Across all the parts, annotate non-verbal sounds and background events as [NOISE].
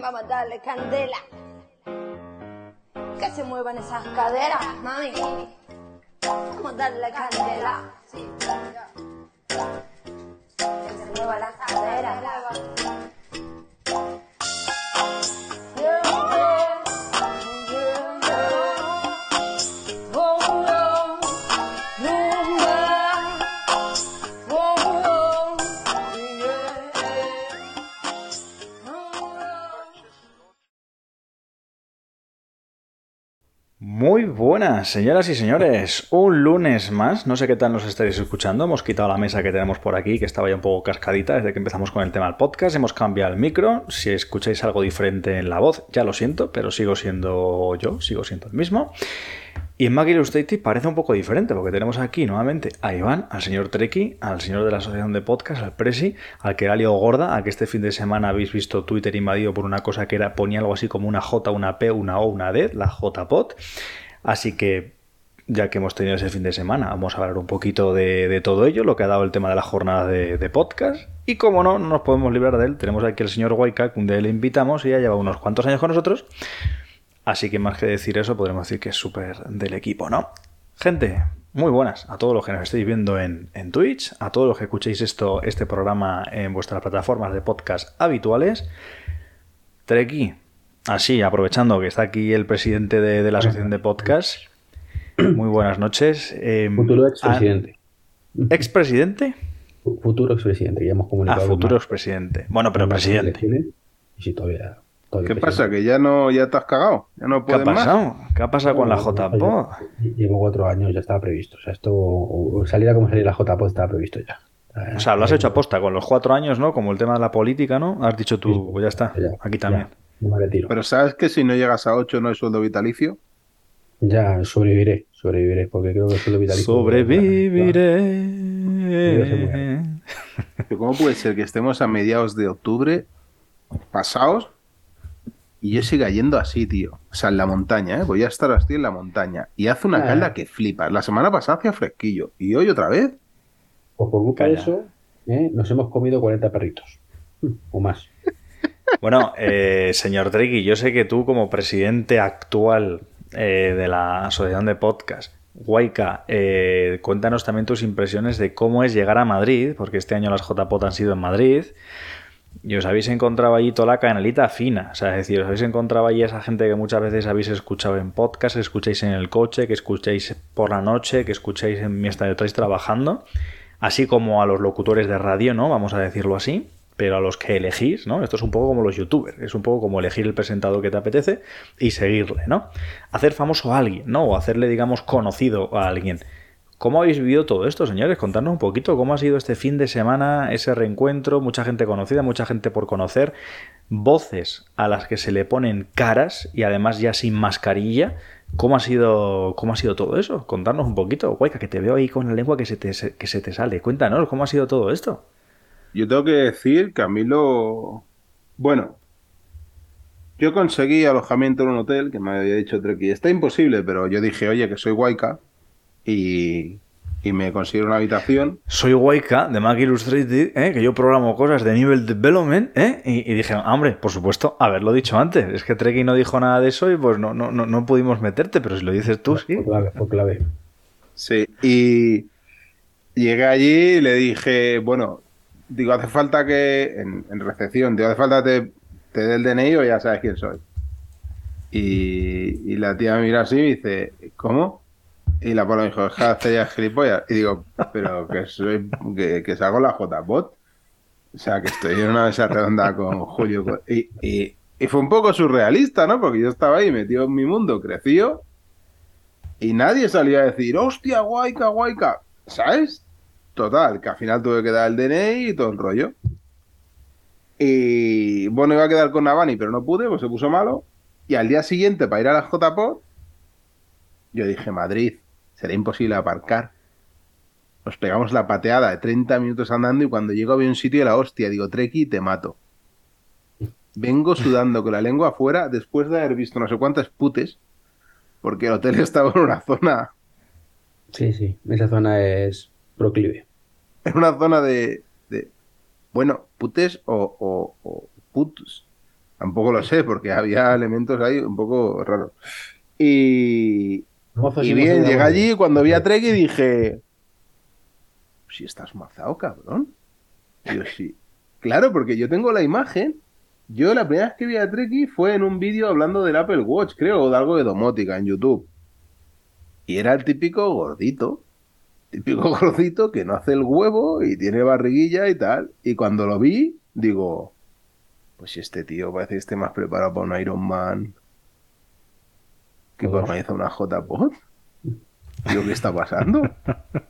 vamos a darle candela. Que se muevan esas caderas, mami. Vamos a darle candela. Que se muevan las caderas. Buenas, señoras y señores. Un lunes más. No sé qué tal nos estaréis escuchando. Hemos quitado la mesa que tenemos por aquí, que estaba ya un poco cascadita desde que empezamos con el tema del podcast. Hemos cambiado el micro. Si escucháis algo diferente en la voz, ya lo siento, pero sigo siendo yo, sigo siendo el mismo. Y en Mac Illustrated parece un poco diferente, porque tenemos aquí nuevamente a Iván, al señor Treki, al señor de la asociación de podcast, al Presi, al que era Gorda, a que este fin de semana habéis visto Twitter invadido por una cosa que era ponía algo así como una J, una P, una O, una D, la JPod. Así que, ya que hemos tenido ese fin de semana, vamos a hablar un poquito de, todo ello, lo que ha dado el tema de la jornada de, podcast. Y como no, no nos podemos librar de él, tenemos aquí al señor Waika, un día le invitamos y ya lleva unos cuantos años con nosotros. Así que más que decir eso, podremos decir que es súper del equipo, ¿no? Gente, muy buenas a todos los que nos estéis viendo en, Twitch, a todos los que escuchéis esto, este programa en vuestras plataformas de podcast habituales. Treki, así, aprovechando que está aquí el presidente de, la asociación de podcast. Muy buenas noches. Em, futuro expresidente. ¿Expresidente? Futuro expresidente, ya hemos comunicado. Ah, futuro expresidente. Bueno, pero presidente. Y si todavía ¿Qué pasa? ¿Que ya no ya te has cagado? ¿Ya no ¿Qué ha pasado? ¿Qué ha pasado con la JPO? Llevo cuatro años, ya estaba previsto. O sea, esto, saliera como salir la JPO estaba previsto ya. O sea, lo has hecho aposta con los cuatro años, ¿no? Como el tema de la política, ¿no? Has dicho tú, pues ya está, aquí también. Pero ¿sabes que si no llegas a ocho no hay sueldo vitalicio? Ya, sobreviviré, sobreviviré, porque creo que el sueldo vitalicio... Sobreviviré. ¿Cómo puede ser que estemos a mediados de octubre pasados y yo siga yendo así, tío. O sea, en la montaña, ¿eh? Voy a estar así en la montaña. Y hace una calda que flipa. La semana pasada hacía fresquillo. ¿Y hoy otra vez? Pues por culpa de eso, ¿eh? nos hemos comido 40 perritos. O más. Bueno, eh, señor Drake, yo sé que tú, como presidente actual eh, de la Asociación de Podcast, Guayca, eh, cuéntanos también tus impresiones de cómo es llegar a Madrid, porque este año las JPOT han sido en Madrid. Y os habéis encontrado allí toda la canalita fina. O sea, es decir, os habéis encontrado allí esa gente que muchas veces habéis escuchado en podcast, que escucháis en el coche, que escucháis por la noche, que escucháis en mientras estáis trabajando. Así como a los locutores de radio, ¿no? Vamos a decirlo así. Pero a los que elegís, ¿no? Esto es un poco como los youtubers. Es un poco como elegir el presentador que te apetece y seguirle, ¿no? Hacer famoso a alguien, ¿no? O hacerle, digamos, conocido a alguien. ¿Cómo habéis vivido todo esto, señores? Contadnos un poquito cómo ha sido este fin de semana, ese reencuentro, mucha gente conocida, mucha gente por conocer, voces a las que se le ponen caras y además ya sin mascarilla. ¿Cómo ha sido, cómo ha sido todo eso? Contadnos un poquito, guayca, que te veo ahí con la lengua que se te, que se te sale. Cuéntanos, ¿cómo ha sido todo esto? Yo tengo que decir que a mí lo... Bueno, yo conseguí alojamiento en un hotel que me había dicho Treki. Está imposible, pero yo dije, oye, que soy guayca y, me consigo una habitación. Soy Waika de Mac Illustrated, ¿eh? que yo programo cosas de nivel development, ¿eh? y, dije, hombre, por supuesto, haberlo dicho antes. Es que Treki no dijo nada de eso y pues no, no, no, pudimos meterte, pero si lo dices tú, sí. Por clave, por clave. Sí, y llegué allí y le dije, bueno, digo, hace falta que, en, recepción, digo, hace falta que te, dé el DNI o ya sabes quién soy. Y, y la tía me mira así y dice, ¿cómo? Y la Paula me dijo, deja de hacer ya gilipollas. Y digo, pero que soy, que, que salgo la JBot. O sea, que estoy en una mesa redonda con Julio. Y, y, y, fue un poco surrealista, ¿no? Porque yo estaba ahí metido en mi mundo, creció. Y nadie salía a decir, hostia, guayca, guayca. ¿Sabes? Total, que al final tuve que dar el DNI y todo el rollo. Y bueno, iba a quedar con Navani, pero no pude, pues se puso malo. Y al día siguiente, para ir a la JPOD, yo dije, Madrid, será imposible aparcar. Nos pegamos la pateada de 30 minutos andando y cuando llego había un sitio de la hostia, digo, Treki, te mato. Vengo sudando con la lengua afuera después de haber visto no sé cuántas putes, porque el hotel [LAUGHS] estaba en una zona, Sí, sí, esa zona es proclive. [LAUGHS] en una zona de, de bueno, putes o, o. Tampoco lo sé, porque había elementos ahí un poco raros. Y, Mozos y bien, llegué allí cuando vi a Treki dije, si estás mazado, cabrón. Yo sí. Claro, porque yo tengo la imagen. Yo la primera vez que vi a Treki fue en un vídeo hablando del Apple Watch, creo, o de algo de domótica en YouTube. Y era el típico gordito. Típico [LAUGHS] gordito que no hace el huevo y tiene barriguilla y tal. Y cuando lo vi, digo, pues si este tío parece que esté más preparado para un Iron Man que para organizar una J-Pod. Tío, ¿qué está pasando?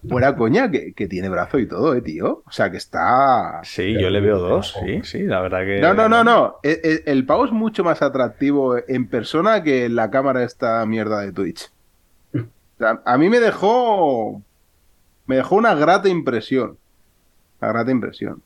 Fuera coña, que, que tiene brazo y todo, eh, tío. O sea, que está... Sí, yo le veo dos, sí, sí, la verdad que... No, no, no, no. El, el- el pavo es mucho más atractivo en persona que en la cámara esta mierda de Twitch. O sea, a mí me dejó... Me dejó una grata impresión. Una grata impresión.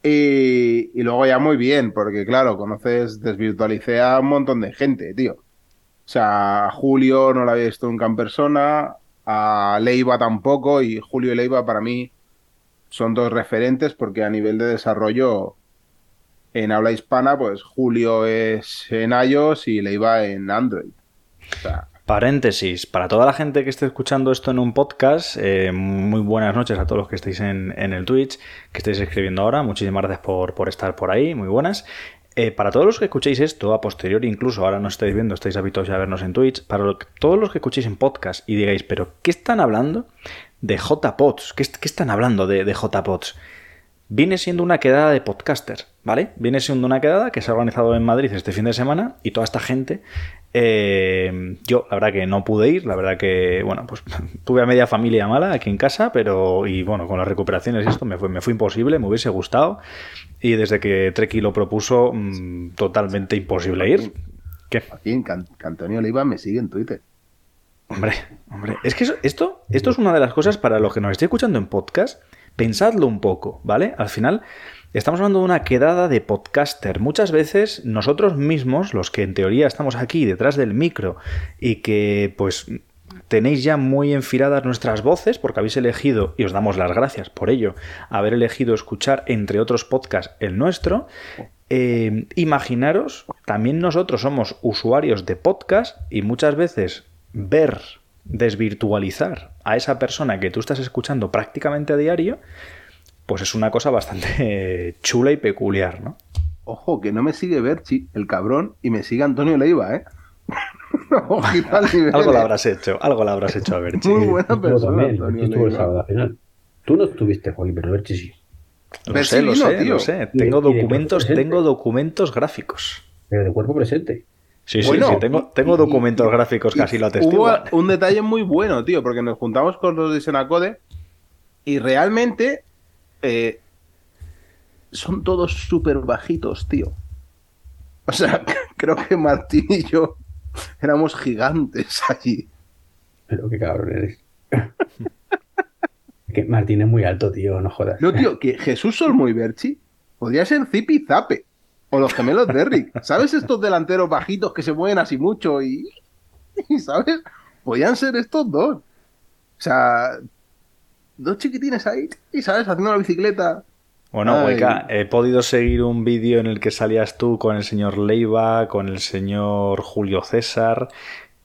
Y, luego ya muy bien, porque claro, conoces, desvirtualicé a un montón de gente, tío. O sea, a Julio no lo había visto nunca en persona, a Leiva tampoco, y Julio y Leiva para mí son dos referentes porque a nivel de desarrollo en habla hispana, pues Julio es en iOS y Leiva en Android. O sea, Paréntesis, para toda la gente que esté escuchando esto en un podcast, eh, muy buenas noches a todos los que estéis en, el Twitch, que estáis escribiendo ahora, muchísimas gracias por, por estar por ahí, muy buenas. Eh, para todos los que escuchéis esto, a posteriori incluso, ahora no estáis viendo, estáis habituados a vernos en Twitch, para todos los que escuchéis en podcast y digáis, pero ¿qué están hablando de JPods? ¿Qué, est- qué están hablando de, de JPods? Viene siendo una quedada de podcaster, ¿vale? Viene siendo una quedada que se ha organizado en Madrid este fin de semana y toda esta gente. Eh, yo, la verdad que no pude ir, la verdad que, bueno, pues [LAUGHS] tuve a media familia mala aquí en casa, pero, y bueno, con las recuperaciones y esto me fue, me fue imposible, me hubiese gustado. Y desde que Treki lo propuso, mm, totalmente imposible ir. ¿Qué? Joaquín, que, An- que Antonio Leiva me sigue en Twitter. Hombre, hombre, es que eso- esto, esto es una de las cosas para los que nos estéis escuchando en podcast, pensadlo un poco, ¿vale? Al final, estamos hablando de una quedada de podcaster. Muchas veces nosotros mismos, los que en teoría estamos aquí detrás del micro y que pues tenéis ya muy enfiladas nuestras voces porque habéis elegido, y os damos las gracias por ello, haber elegido escuchar entre otros podcasts el nuestro, eh, imaginaros, también nosotros somos usuarios de podcast y muchas veces ver, desvirtualizar a esa persona que tú estás escuchando prácticamente a diario, pues es una cosa bastante [LAUGHS] chula y peculiar, ¿no? Ojo, que no me sigue Berchi, el cabrón, y me sigue Antonio Leiva, ¿eh? [LAUGHS] Nivel, Algo lo ¿eh? habrás hecho, algo lo habrás hecho a ver, Muy buena Yo persona, también, Antonio el Leiva. sábado al final. Tú no estuviste, Joaquín, pero Berchi sí. Lo sé, lo sé, tío. lo sé. Tengo de documentos, tengo documentos gráficos. Pero de cuerpo presente. Sí, sí, Bueno, sí, tengo, tengo documentos y- gráficos casi lo Hubo atestiguan. un detalle muy bueno, tío, porque nos juntamos con los de Senacode y realmente eh, son todos súper bajitos, tío. O sea, [LAUGHS] creo que Martín y yo éramos gigantes allí. Pero qué cabrón eres. [LAUGHS] que Martín es muy alto, tío, no jodas. No, tío, que Jesús Solmo y Berchi podría ser Zipi Zape. O los gemelos de Rick. [LAUGHS] ¿Sabes estos delanteros bajitos que se mueven así mucho y, y ¿sabes? Podían ser estos dos. O sea, dos chiquitines ahí, y ¿sabes? Haciendo la bicicleta. Bueno. Hueca, he podido seguir un vídeo en el que salías tú con el señor Leiva, con el señor Julio César,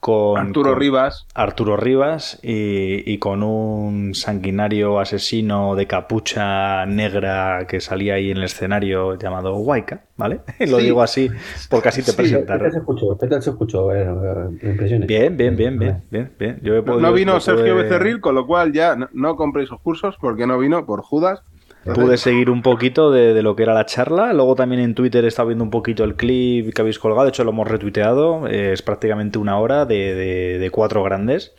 con Arturo con Rivas. Arturo Rivas y, y con un sanguinario asesino de capucha negra que salía ahí en el escenario llamado Waika, ¿vale? [LAUGHS] Lo Sí. digo así porque así te Sí, ¿Qué tal se presentaron. escuchó? ¿Qué tal se escuchó? Impresiones. Bien, bien, bien, bien, bien, bien. Yo he No, podido- no vino yo Sergio pude- Becerril, con lo cual ya no, no compréis sus cursos porque no vino por Judas. Pude seguir un poquito de, de lo que era la charla. Luego también en Twitter he estado viendo un poquito el clip que habéis colgado. De hecho, lo hemos retuiteado. Eh, Es prácticamente una hora de, de- de cuatro grandes.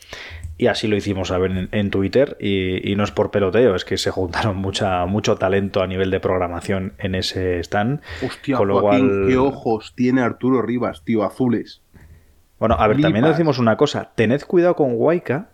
Y así lo hicimos saber en, en Twitter y, y no es por peloteo, es que se juntaron mucha, mucho talento a nivel de programación en ese stand. Hostia, con lo Joaquín, cual- qué ojos tiene Arturo Rivas, tío, azules. Bueno, a ver, también decimos una cosa, tened cuidado con Waika,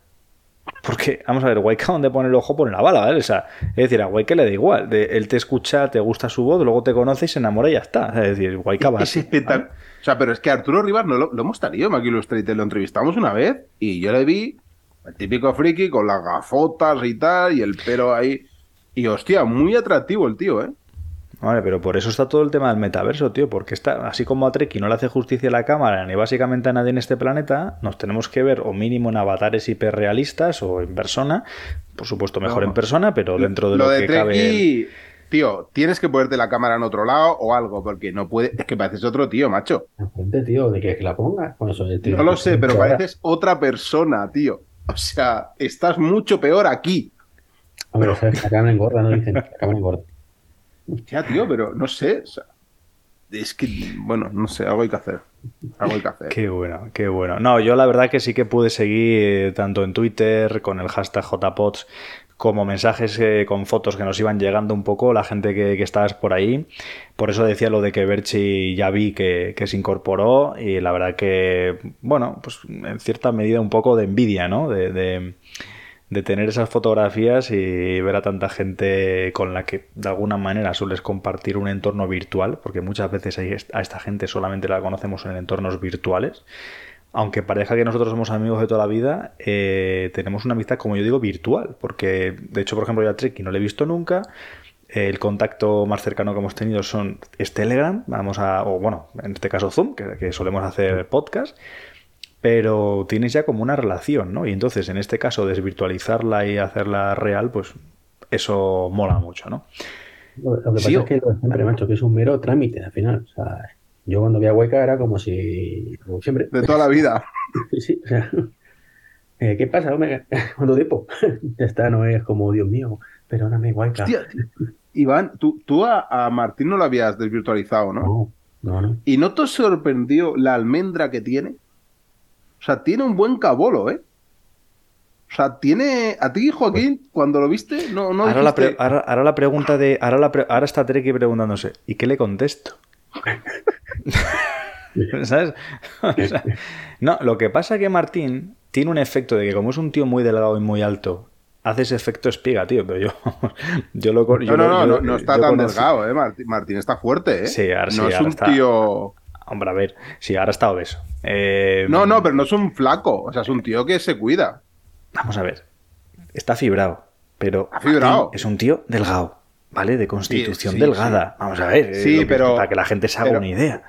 porque, vamos a ver, Waika donde pone el ojo pone la bala, ¿vale? O sea, es decir, a Waika le da igual, de- él te escucha, te gusta su voz, luego te conoce y se enamora y ya está. Es decir, Waika va Es espectacular. O sea, pero es que Arturo Rivas no lo, lo hemos tenido en Mac Illustrated, lo entrevistamos una vez y yo le vi, el típico friki con las gafotas y tal, y el pelo ahí. Y hostia, muy atractivo el tío, ¿eh? Vale, pero por eso está todo el tema del metaverso, tío, porque está, así como a Treki no le hace justicia a la cámara ni básicamente a nadie en este planeta, nos tenemos que ver o mínimo en avatares hiperrealistas o en persona, por supuesto mejor No. en persona, pero dentro de lo, de que cabe... Tío, tienes que ponerte la cámara en otro lado o algo, porque no puede. Es que pareces otro tío, macho. Enfrente, tío, de que, que la ponga. Con eso, tío, No lo sé, pero ahora- pareces otra persona, tío. O sea, estás mucho peor aquí. Hombre, ¿sabes? La cámara engorda, no dicen. La cámara engorda. Ya, tío, pero no sé. o sea, es que, bueno, no sé, algo hay que hacer. Algo hay que hacer. Qué bueno, qué bueno. No, yo la verdad que sí que pude seguir eh, tanto en Twitter con el hashtag JPods como mensajes eh, con fotos que nos iban llegando un poco, la gente que, estabas por ahí. Por eso decía lo de que Berchi ya vi que, se incorporó y la verdad que, bueno, pues en cierta medida un poco de envidia, ¿no? De, de tener esas fotografías y ver a tanta gente con la que de alguna manera sueles compartir un entorno virtual, porque muchas veces a esta gente solamente la conocemos en entornos virtuales. Aunque parezca que nosotros somos amigos de toda la vida, eh, tenemos una amistad, como yo digo, virtual. Porque, de hecho, por ejemplo, yo a Treki no le he visto nunca. El contacto más cercano que hemos tenido son es Telegram, vamos a, o bueno, en este caso Zoom, que solemos hacer podcast pero tienes ya como una relación, ¿no? Y entonces, en este caso, desvirtualizarla y hacerla real, pues eso mola mucho, ¿no? Lo, lo que pasa o- es que siempre, macho, que es un mero trámite al final. O sea, yo cuando vi a Hueca era como si. Como siempre. De toda la vida. [LAUGHS] Sí, sí, o sea. [LAUGHS] eh, ¿Qué pasa, Omega? [LAUGHS] ¿Cuánto tiempo? ya está, no es como, Dios mío, perdóname, Hueca. Hostia. Iván, tú, tú a, a Martín no lo habías desvirtualizado, ¿no? No, no, no. ¿Y no te sorprendió la almendra que tiene? O sea, tiene un buen cabolo, ¿eh? O sea, tiene. A ti, Joaquín, cuando lo viste, no, no ahora, la dijiste- pre- ahora, ahora la pregunta de. Ahora, la pre- ahora está Treki preguntándose, ¿y qué le contesto? [LAUGHS] ¿Sabes? O sea, no, lo que pasa es que Martín tiene un efecto de que, como es un tío muy delgado y muy alto, hace ese efecto espiga, tío. Pero yo, [LAUGHS] yo lo. Yo no, no, yo- no, no está yo tan delgado, ¿eh? Martín, Martín está fuerte, ¿eh? Sí, ahora sí, No es ahora un está- tío. Hombre, a ver, sí, ahora está obeso. Eh, No, no, pero no es un flaco. O sea, es un tío que se cuida. Vamos a ver. Está fibrado, pero Ha fibrado. Es un tío delgado, ¿vale? De constitución sí, delgada. Vamos a ver. es Sí, que- pero- Para que la gente se haga pero- una idea.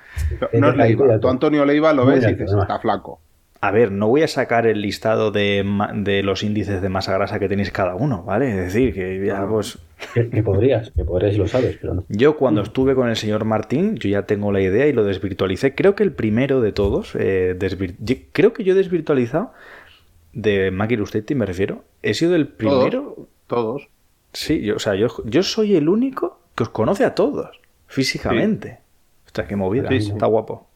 No es Leiva. Tú, Antonio Leiva, lo ves y dices, está flaco. A ver, no voy a sacar el listado de, de los índices de masa grasa que tenéis cada uno, ¿vale? Es decir, que ya pues... Que, que podrías, que podrías y lo sabes, pero no. Yo cuando estuve con el señor Martín, yo ya tengo la idea y lo desvirtualicé. Creo que el primero de todos, eh, desvir- yo- creo que yo he desvirtualizado de Mac Illustrated, me refiero. He sido el primero Todos. Sí, yo, o sea, yo, yo soy el único que os conoce a todos, físicamente. Ostras, qué movida. Sí, sí. Está guapo.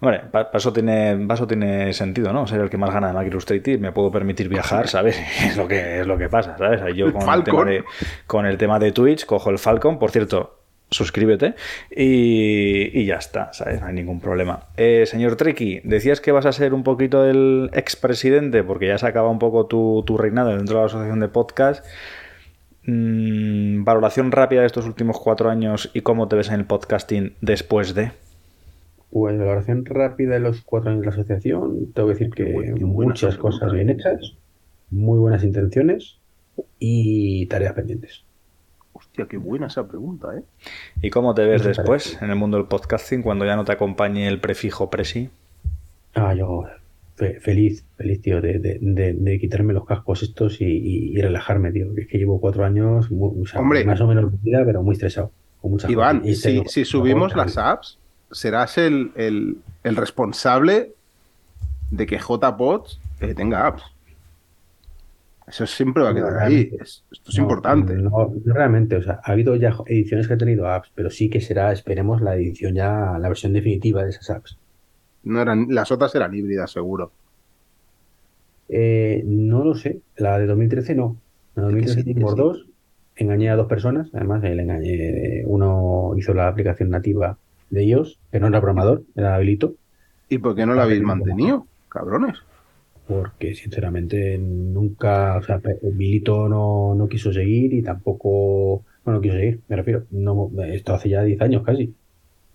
Hombre, pa- pa- eso tiene, pa' eso tiene sentido, ¿no? Ser el que más gana de Mac Illustrated, me puedo permitir viajar, ¿sabes? [LAUGHS] Es lo que, es lo que pasa, ¿sabes? Yo con el, tema de, con el tema de Twitch cojo el Falcon, por cierto, suscríbete y, y ya está, ¿sabes? No hay ningún problema. Eh, señor Treki, decías que vas a ser un poquito el expresidente porque ya se acaba un poco tu, tu reinado dentro de la asociación de podcast. Mm, valoración rápida de estos últimos cuatro años y cómo te ves en el podcasting después de. Pues valoración rápida de los cuatro años de la asociación, tengo que decir que buena- muchas cosas pregunta, bien ¿eh? hechas, muy buenas intenciones y tareas pendientes. Hostia, qué buena esa pregunta, ¿eh? ¿Y cómo te ves después parece. en el mundo del podcasting cuando ya no te acompañe el prefijo presi? Ah, yo fe- feliz, feliz, tío, de, de- de- de quitarme los cascos estos y, y- y relajarme, tío. que Es que llevo cuatro años, muy- o sea, Hombre. más o menos vida, pero muy estresado. Con muchas Iván, cosas. Y si, tengo- si subimos las apps, serás el, el, el responsable de que JPods eh, tenga apps. Eso siempre va a quedar ahí. Es- esto es No, importante. No, no realmente, o sea, ha habido ya ediciones que han tenido apps, pero sí que será, esperemos, la edición ya, la versión definitiva de esas apps. No eran, las otras eran híbridas, seguro. Eh, no lo sé. La de 2013 no. La de Que 2013 sí, que tuvimos sí. dos. Engañé a dos personas. Además, le engañé. Uno hizo la aplicación nativa de ellos, que no era programador, era habilito. ¿Y por qué no la habéis mantenido? Cabrones. porque sinceramente nunca, o sea, Milito no, no quiso seguir y tampoco, bueno, no quiso seguir, me refiero, no, esto hace ya 10 años casi.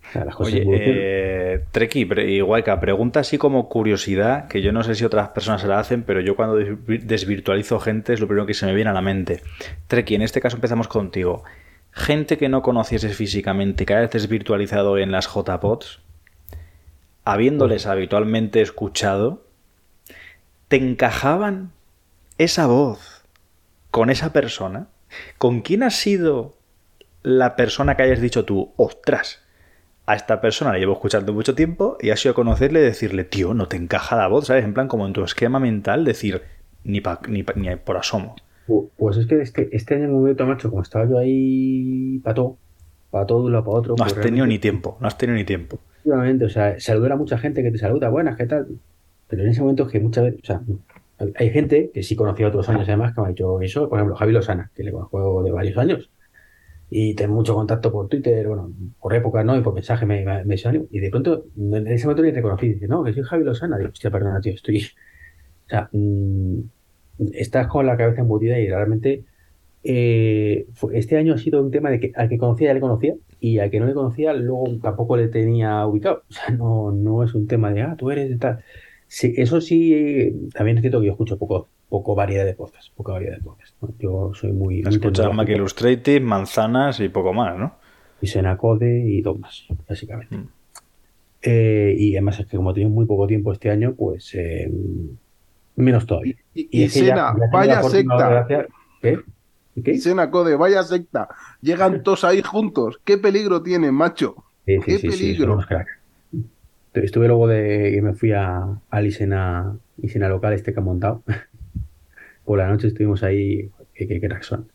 O sea, las cosas Oye, eh, Treki y Waika, pregunta así como curiosidad, que yo no sé si otras personas se la hacen, pero yo cuando desvi- desvirtualizo gente es lo primero que se me viene a la mente. Treki, en este caso empezamos contigo. Gente que no conocieses físicamente, que hayas desvirtualizado en las JPOTs, habiéndoles habitualmente escuchado, ¿te encajaban esa voz con esa persona? ¿Con quién ha sido la persona que hayas dicho tú, ostras, a esta persona la llevo escuchando mucho tiempo y has sido a conocerle y decirle, tío, no te encaja la voz, ¿sabes? En plan, como en tu esquema mental, decir, ni, pa- ni, pa- ni por asomo. Pu- Pues es que este, este año en concreto, macho, como estaba yo ahí para todo, para todo de un lado para otro, No has pues tenido ni tiempo, no has tenido ni tiempo. Efectivamente, o sea, saludar a mucha gente que te saluda, buenas, ¿qué tal? Pero en ese momento es que muchas veces, o sea, hay gente que sí conocía otros años además que me ha dicho eso, por ejemplo, Javi Lozana, que le conozco de varios años, y tengo mucho contacto por Twitter, bueno, por época, ¿no? Y por mensaje me, me, me salió, y de pronto, en ese momento ni reconocí, dice, no, que soy Javi Lozana, digo, hostia, perdona, tío, estoy, o sea, mm, estás con la cabeza embutida y realmente eh, este año ha sido un tema de que al que conocía ya le conocía y al que no le conocía luego tampoco le tenía ubicado. O sea, no, no es un tema de, ah, tú eres de tal. Sí, eso sí, también es cierto que yo escucho poco, poco variedad de podcasts, poca variedad de podcasts. ¿no? Yo soy muy... Escuchas Mac. Illustrated, manzanas y poco más, ¿no? y Senacode y dos más, básicamente. Mm. Eh, y además es que como he tenido muy poco tiempo este año, pues eh, menos todavía. Y, y es que ya- Sena, ya vaya secta. ¿Qué? ¿Qué? Sena Code, vaya secta. Llegan [LAUGHS] todos ahí juntos. ¿Qué peligro tiene, macho? Sí, ¡Qué sí, sí, sí, peligro! Estuve luego de que me fui a, al Isena, Isena local este que han montado. [LAUGHS] Por la noche estuvimos ahí, qué, qué cracks son.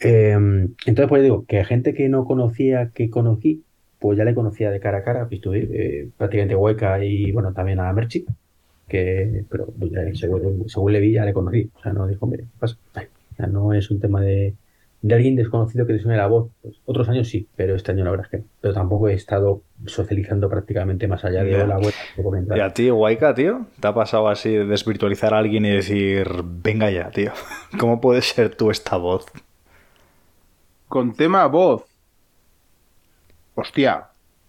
Eh, entonces, pues digo, que gente que no conocía, que conocí, pues ya le conocía de cara a cara, pues estuve eh, prácticamente hueca y bueno, también a Merchi, que, pero ya, según, según le vi ya le conocí. O sea, no dijo, mire, ¿qué pasa? O sea, no es un tema de, de alguien desconocido que te suene la voz. Pues, otros años sí, pero este año la verdad es que no. Pero tampoco he estado socializando prácticamente más allá de Ya. me entra. ¿Y a ti, Waika, tío? ¿Te ha pasado así de desvirtualizar a alguien y decir, venga ya, tío? [LAUGHS] ¿Cómo puedes ser tú esta voz? Con tema voz. Hostia.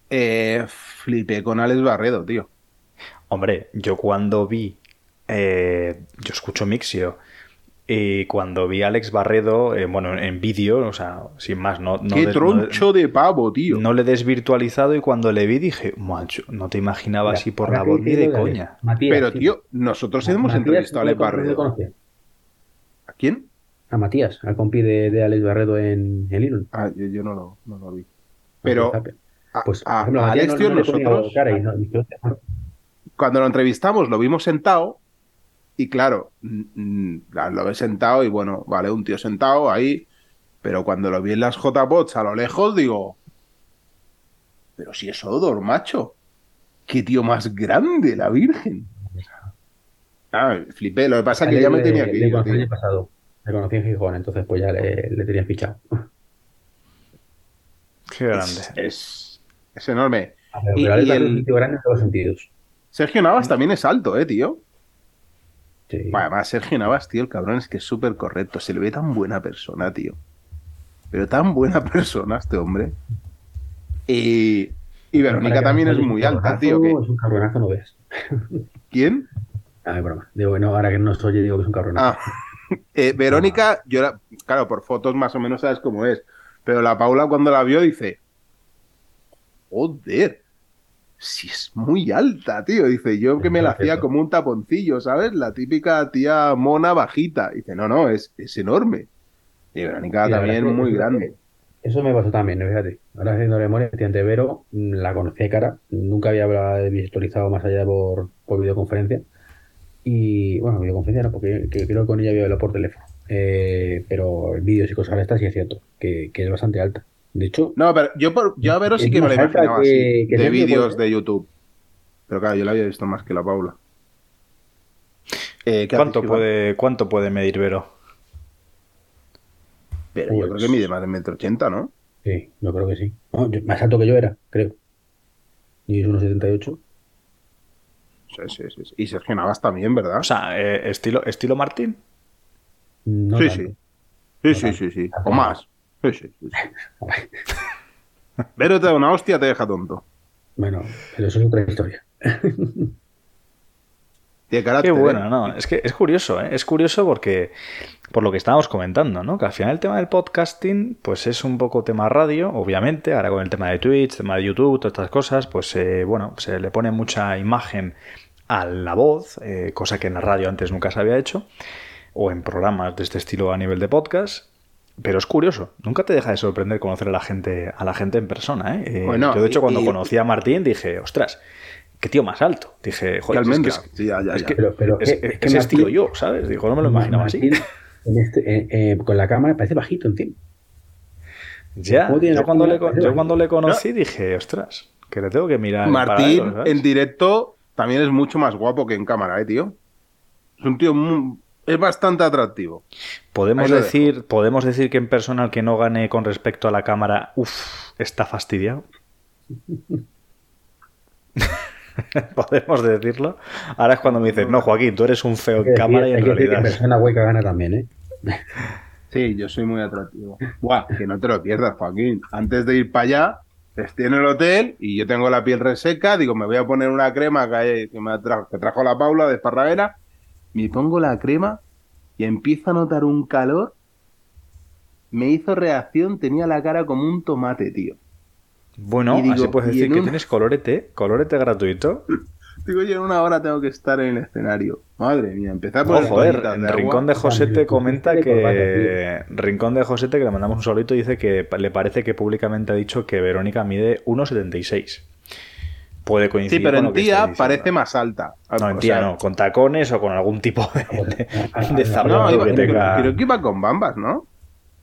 Eh, flipé con Alex Barredo, tío. Hombre, yo cuando vi. eh, yo escucho Mixio. Y cuando vi a Alex Barredo, eh, bueno, en vídeo, o sea, sin más, no, no, Qué des- no- troncho de pavo, tío. no le he desvirtualizado y cuando le vi dije, macho, no te imaginaba así por la voz ni de coña. Matías, Pero, tío, nosotros hemos Matías, entrevistado a Alex ¿no le Barredo. ¿A quién? A Matías, al compi de, de Alex Barredo en el Iron. Ah, yo, yo no, lo, no lo vi. Pero a, Pues, a- ejemplo, a Matías Alex, no- tío, no le ponía nosotros, cuando lo entrevistamos, lo vimos sentado. Y claro, lo ves sentado y bueno, vale, un tío sentado ahí. Pero cuando lo vi en las J-Bots a lo lejos, digo, pero si es Odor, macho. Qué tío más grande, la Virgen. Ah, flipé. Lo que pasa es que ya me tenía que le ir. conocí el año pasado. Le conocí en Gijón, entonces pues ya le, le tenía fichado. Qué grande. Es, es, es enorme. Pero Y- el- es un tío grande en todos los sentidos. Sergio Navas también es alto, eh, tío. Sí. Bueno, además, Sergio Navas, tío, el cabrón es que es súper correcto. Se le ve tan buena persona, tío. Pero tan buena [LAUGHS] persona este hombre. Y, y Verónica también es muy alta, tío. que- Es un cabronazo, no veas. [LAUGHS] ¿Quién? Ah, es broma. Digo, no, ahora que no estoy, digo que es un cabronazo. Ah, [LAUGHS] eh, Verónica, yo la- claro, por fotos más o menos sabes cómo es. Pero la Paula cuando la vio dice, joder, si es muy alta, tío. Dice, yo que me la hacía como un taponcillo, ¿sabes? La típica tía mona bajita. Dice, no, no, es, es enorme. Y Verónica también que muy grande. Eso me pasó también, fíjate. Ahora haciendo memoria, efectivamente, Vero mm, la conocí de cara. Nunca había hablado- visualizado más allá por, por videoconferencia. Y bueno, videoconferencia no, porque que- creo que con ella había hablado por teléfono. Eh, pero vídeos y cosas de estas sí es cierto, que, que es bastante alta. De hecho, No, pero yo, por, yo a Vero sí que me la imaginaba que- así, que de vídeos de YouTube. Pero claro, yo la había visto más que la Paula. Eh, ¿qué ¿Cuánto puede, ¿Cuánto puede medir Vero? Pero yo creo que mide más de metro ochenta, ¿no? Sí, yo creo que sí. Yo- más alto que yo era, creo. Y es 1,78. Sí, sí, sí. sí. Y Sergio Navas también, ¿verdad? O sea, eh, estilo, estilo Martín. No sí, sí. Sí, sí, sí, sí. O más. Sí, sí, sí. sí. Vero te da una hostia, te deja tonto. Bueno, pero eso es otra historia. Tiene carácter. Qué ¿eh? bueno, no, es que es curioso, ¿eh? es curioso porque por lo que estábamos comentando, ¿no? Que al final el tema del podcasting, pues es un poco tema radio, obviamente, ahora con el tema de Twitch, tema de YouTube, todas estas cosas, pues eh, bueno, se le pone mucha imagen a la voz, eh, cosa que en la radio antes nunca se había hecho, o en programas de este estilo a nivel de podcast. Pero es curioso, nunca te deja de sorprender conocer a la gente, a la gente en persona. ¿eh? Eh, Bueno, yo de hecho y- cuando y- conocí a Martín dije, ostras, qué tío más alto. Dije, joder, Qué es que ya, ya, es ya. que- Pero- pero es, que- es es que estilo Martín- yo, ¿sabes? Digo, no me lo imaginaba así. Martín, en este- eh, eh, con la cámara parece bajito encima. Ya, ¿Cómo tiene yo cuando, le, yo cuando le conocí dije, ostras, que le tengo que mirar. en Martín paralelo, ¿sabes? en directo también es mucho más guapo que en cámara, ¿eh, tío? Es un tío muy- es bastante atractivo. Podemos decir, podemos decir que en persona el que no gane con respecto a la cámara, uff, está fastidiado. [LAUGHS] Podemos decirlo. Ahora es cuando me dices, no, Joaquín, tú eres un feo en cámara y en realidad. persona hueca gana también, ¿eh? Sí, yo soy muy atractivo. Buah, que no te lo pierdas, Joaquín. Antes de ir para allá, estoy en el hotel y yo tengo la piel reseca, digo, me voy a poner una crema que, me trajo, que trajo la Paula de Esparravera, me pongo la crema y empiezo a notar un calor. Me hizo reacción, tenía la cara como un tomate, tío. Bueno, Y digo, así puedes decir que un- tienes colorete, colorete gratuito. [LAUGHS] Digo, yo en una hora tengo que estar en el escenario. Madre mía, empezar por Oh, joder, en Rincón de Josete Vale, comenta corbata, que. Rincón de Josete, que le mandamos un solito, dice que le parece que públicamente ha dicho que Verónica mide 1,76. Puede coincidir Sí, pero con lo en que tía parece más alta. No, en O tía sea, no, con tacones o con algún tipo de, de, de No, zapato No, que tenga. que iba con bambas, ¿no?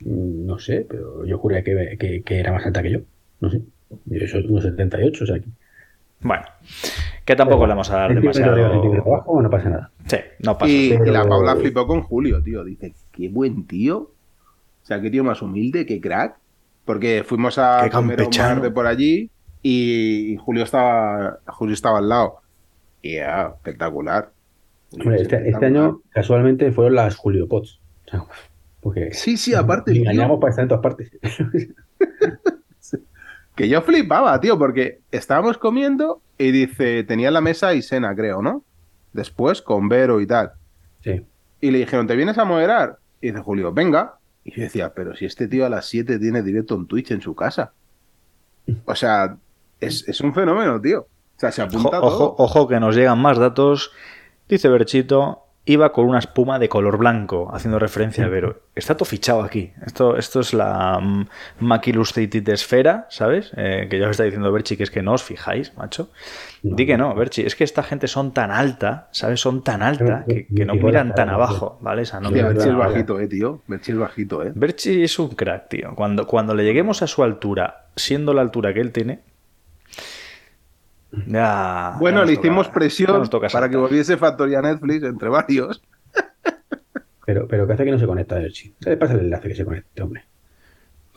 Mm, No sé, pero yo juraría que, que, que era más alta que yo. No sé. Yo soy 1,78, o sea que. Bueno, que tampoco le vamos a dar de- demasiado. trabajo no pasa nada. Sí, no pasa. Y, Pero- y la Paula flipó con Julio, tío. Dice, qué buen tío. O sea, qué tío más humilde, qué crack. Porque fuimos a comer un bar de por allí y Julio estaba, Julio estaba al lado. Y ya, espectacular. Hombre, este, este año casualmente fueron las Julio Pots. O sea, porque Sí, sí, aparte, engañamos para estar en todas partes. [LAUGHS] que yo flipaba, tío, porque estábamos comiendo y dice, tenía la mesa Isena, creo, ¿no? Después con Vero y tal. Sí. Y le dijeron, ¿te vienes a moderar? Y dice Julio, venga. Y yo decía, pero si este tío a las 7 tiene directo en Twitch en su casa. O sea, es, es un fenómeno, tío. O sea, se Ojo, apunta ojo, todo. ojo que nos llegan más datos. Dice Berchito, iba con una espuma de color blanco, haciendo referencia a Vero. [LAUGHS] Está todo fichado aquí. Esto, esto es la mm, Mac Illustrated Esfera, ¿sabes? Eh, que ya os está diciendo Berchi que es que no os fijáis, macho. No. Di que no, Berchi, es que esta gente son tan alta, ¿sabes? Son tan alta que, que no miran tan abajo, ¿vale? O sea, no miran Berchi es bajito, eh, tío. Berchi es bajito, eh. Berchi es un crack, tío. Cuando, cuando le lleguemos a su altura, siendo la altura que él tiene, Bueno, le hicimos presión para que volviese Factoría Netflix entre varios. Pero, pero que hace que no se conecta el chip. ¿Qué le pasa el enlace que se conecte, hombre?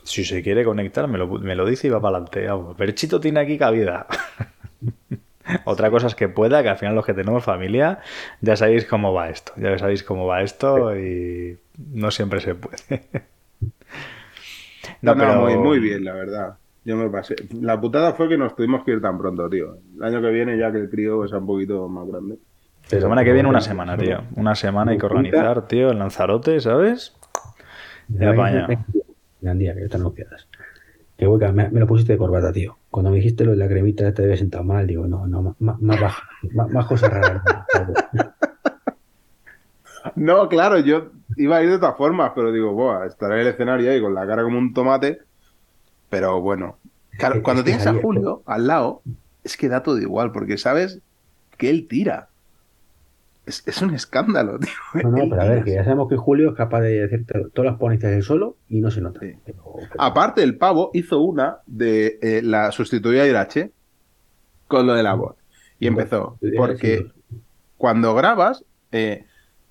Si se quiere conectar, me lo, me lo dice y va para adelante. vamos. Berchito tiene aquí cabida. [LAUGHS] Otra cosa es que pueda, que al final los que tenemos familia, ya sabéis cómo va esto. Ya sabéis cómo va esto y no siempre se puede. [LAUGHS] No, muy, muy bien, la verdad. Yo me pasé. La putada fue que nos tuvimos que ir tan pronto, tío. El año que viene ya que el crío es un poquito más grande. La semana que viene una semana, tío. Una semana hay que organizar, tío, el Lanzarote, ¿sabes? Ya apaña. Gandía, que están anunciadas. Que hueca, me, me lo pusiste de corbata, tío. Cuando me dijiste lo de la cremita, te debes sentado mal. Digo, no, no, más, más baja. Más, más cosas raras. No, claro, yo iba a ir de todas formas, pero digo, boa, estaré en el escenario ahí con la cara como un tomate. Pero bueno, claro, cuando tienes a Julio al lado, es que da todo igual, porque sabes que él tira. Es, es un escándalo, [LAUGHS] tío. No, no, Él pero a ver, que ya sabemos que Julio es capaz de to- todas las ponencias él solo y no se nota. Sí. Pero- pero- Aparte, el pavo hizo una de eh, la sustituía a Irache con lo de la voz. Y empezó, porque cuando grabas, eh,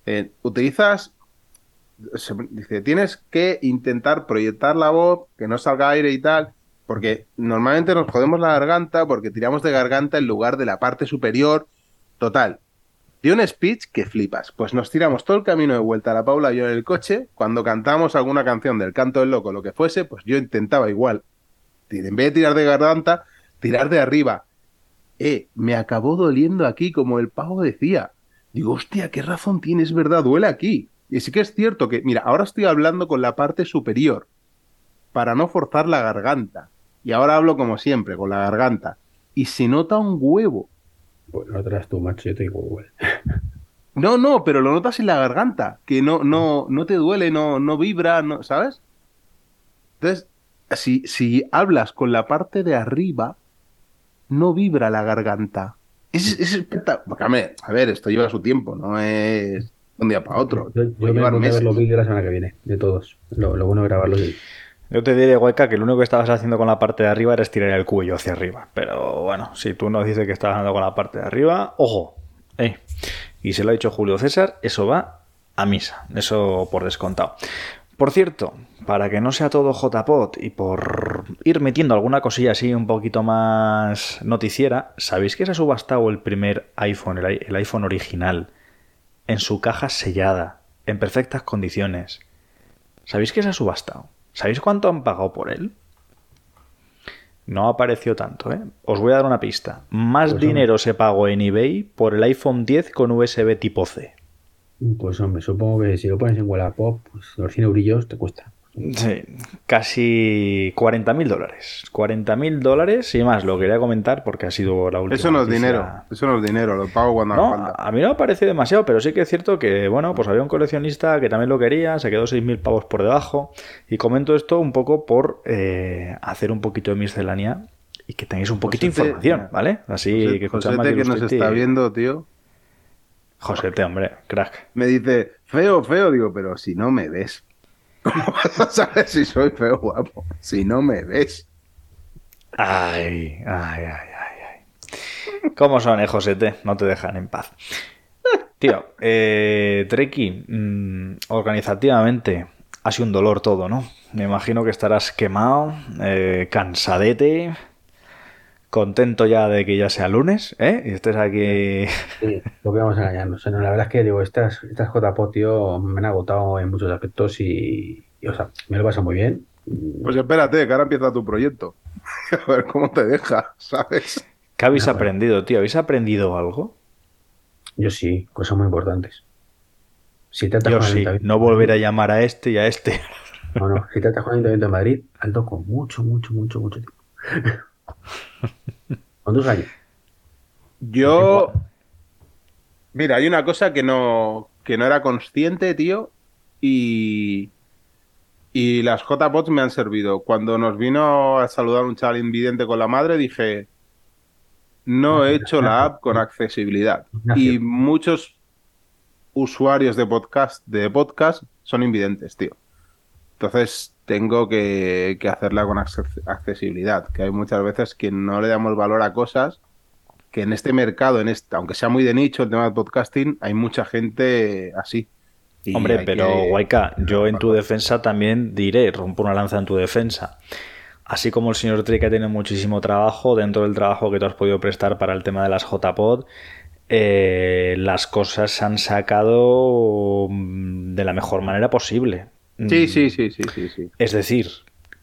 eh, utilizas, dice, tienes que intentar proyectar la voz, que no salga aire y tal, porque normalmente nos jodemos la garganta porque tiramos de garganta en lugar de la parte superior. Total, dio un speech que flipas. Pues nos tiramos todo el camino de vuelta a la Paula y yo en el coche. Cuando cantamos alguna canción del canto del loco, lo que fuese, pues yo intentaba igual. En vez de tirar de garganta, tirar de arriba. Eh, me acabó doliendo aquí, como el pavo decía. Digo, hostia, qué razón tienes, verdad, duele aquí. Y sí que es cierto que, mira, ahora estoy hablando con la parte superior para no forzar la garganta. Y ahora hablo como siempre, con la garganta. Y se nota un huevo. Pues no tú, macho, yo te digo igual. No, no, pero lo notas en la garganta, que no, no, no te duele, no, no vibra, no, ¿sabes? Entonces, si, si hablas con la parte de arriba, no vibra la garganta. Es, es espectacular. A ver, esto lleva su tiempo, no es un día para otro. Yo, yo me voy a ver los vídeos la semana que viene, de todos. Lo, lo bueno es grabarlos y... Yo te diré, Guayca, que lo único que estabas haciendo con la parte de arriba era estirar el cuello hacia arriba. Pero bueno, si tú nos dices que estás haciendo con la parte de arriba, ojo. eh. Y se lo ha dicho Julio César, eso va a misa. Eso por descontado. Por cierto, para que no sea todo JPOT y por ir metiendo alguna cosilla así un poquito más noticiera, ¿sabéis que se ha subastado el primer iPhone, el iPhone original, en su caja sellada, en perfectas condiciones? ¿Sabéis que se ha subastado? ¿Sabéis cuánto han pagado por él? No apareció tanto, ¿eh? Os voy a dar una pista. Más Pues, dinero se pagó en eBay por el iPhone 10 con USB tipo C. Pues hombre, supongo que si lo pones en Wallapop, pues los 100 eurillos te cuesta. Sí, casi 40.000 dólares. 40.000 dólares y más, lo quería comentar porque ha sido la última. Eso no es noticia. dinero, eso no es dinero, lo pago cuando No, a mí no me parece demasiado, pero sí que es cierto que, bueno, pues había un coleccionista que también lo quería, se quedó 6.000 pavos por debajo. Y comento esto un poco por eh, hacer un poquito de miscelánea y que tengáis un poquito de información, ¿vale? Así que aquí que los nos está y- viendo, tío, Josete, hombre, crack. me dice, feo, feo, digo, pero si no me ves. ¿Cómo vas a saber si soy feo guapo? Si no me ves. Ay, ay, ay, ay, ay. ¿Cómo son, eh, Josete? No te dejan en paz. Tío, eh, Treki, mm, organizativamente ha sido un dolor todo, ¿no? Me imagino que estarás quemado, eh, cansadete, contento ya de que ya sea lunes, ¿eh? Y estés aquí... Sí, lo que vamos a engañarnos. No, la verdad es que digo, estas, estas JPO, tío, me han agotado en muchos aspectos y, y, o sea, me lo paso muy bien. Pues espérate, que ahora empieza tu proyecto. [LAUGHS] A ver cómo te deja, ¿sabes? ¿Qué habéis bueno. aprendido, tío? ¿Habéis aprendido algo? Yo sí, cosas muy importantes. Si tratas Yo con el sí, no volver a llamar a este y a este. No, no, si tratas con el Ayuntamiento de Madrid, alto con mucho, mucho, mucho, mucho tiempo. Con dos años. Yo. Mira, hay una cosa que no, que no era consciente, tío. Y. Y las JPOTs me han servido. Cuando nos vino a saludar un chaval invidente con la madre, dije. No he hecho la app con accesibilidad. Y muchos usuarios de podcast, de podcast son invidentes, tío. Entonces tengo que, que hacerla con acces- accesibilidad. Que hay muchas veces que no le damos valor a cosas que en este mercado, en este, aunque sea muy de nicho el tema del podcasting, hay mucha gente así. Y Hombre, pero que- Guayca, yo en tu defensa también diré, rompo una lanza en tu defensa. Así como el señor Trica tiene muchísimo trabajo dentro del trabajo que tú has podido prestar para el tema de las JPod, eh, las cosas se han sacado mm, de la mejor manera posible. Sí, Mm, sí, sí, sí, sí, sí. Es decir,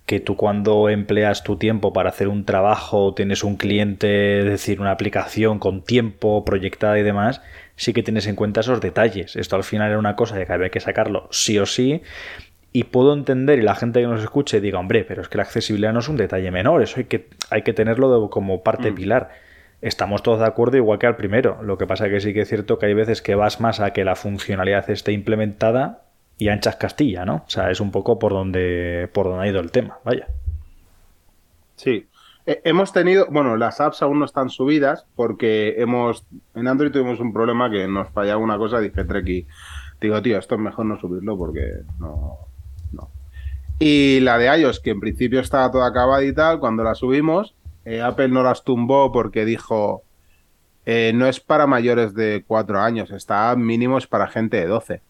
que tú cuando empleas tu tiempo para hacer un trabajo, tienes un cliente, es decir, una aplicación con tiempo proyectada y demás, sí que tienes en cuenta esos detalles. Esto al final era una cosa de que había que sacarlo sí o sí. Y puedo entender, y la gente que nos escuche diga, hombre, pero es que la accesibilidad no es un detalle menor, eso hay que, hay que tenerlo de- como parte pilar. Estamos todos de acuerdo igual que al primero. Lo que pasa que sí que es cierto que hay veces que vas más a que la funcionalidad esté implementada y anchas Castilla, ¿no? O sea, es un poco por donde, por donde ha ido el tema, vaya. Sí. Eh, hemos tenido, bueno, las apps aún no están subidas porque hemos, en Android tuvimos un problema que nos fallaba una cosa, dije Treki, digo, tío, esto es mejor no subirlo porque no. Y la de iOS, que en principio estaba toda acabada y tal, cuando la subimos, eh, Apple no las tumbó porque dijo, eh, no es para mayores de 4 años, está mínimo es para gente de 12.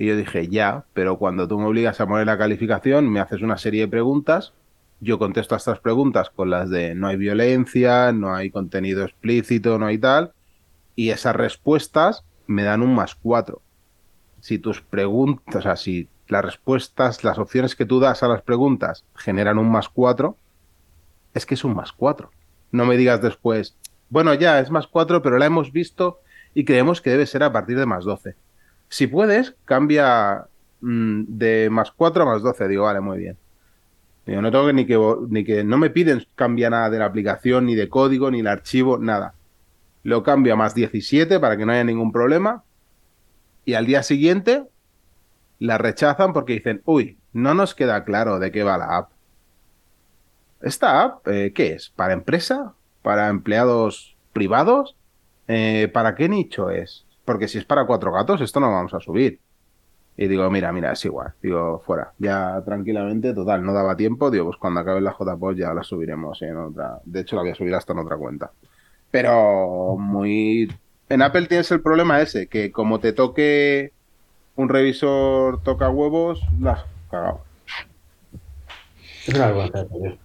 Y yo dije, ya, pero cuando tú me obligas a poner la calificación, me haces una serie de preguntas, yo contesto a estas preguntas con las de no hay violencia, no hay contenido explícito, no hay tal, y esas respuestas me dan un más 4. Si tus preguntas, o sea, si las respuestas, las opciones que tú das a las preguntas generan un más 4, es que es un más 4. No me digas después, bueno, ya es más 4, pero la hemos visto y creemos que debe ser a partir de más 12. Si puedes, cambia mm, de más 4 a más 12. Digo, vale, muy bien. No tengo que ni que ni que no me piden cambia nada de la aplicación, ni de código, ni el archivo, nada. Lo cambio a más 17 para que no haya ningún problema. Y al día siguiente la rechazan porque dicen, uy, no nos queda claro de qué va la app. ¿Esta app eh, qué es? ¿Para empresa? ¿Para empleados privados? Eh, ¿Para qué nicho es? Porque si es para cuatro gatos, esto no lo vamos a subir. Y digo, mira, mira, es igual. Digo, fuera. Ya tranquilamente, total, no daba tiempo. Digo, pues cuando acabe la JPOD ya la subiremos en otra. De hecho, la voy a subir hasta en otra cuenta. Pero muy. En Apple tienes el problema ese, que como te toque un revisor toca huevos, la has cagado. Es una vergüenza, tío.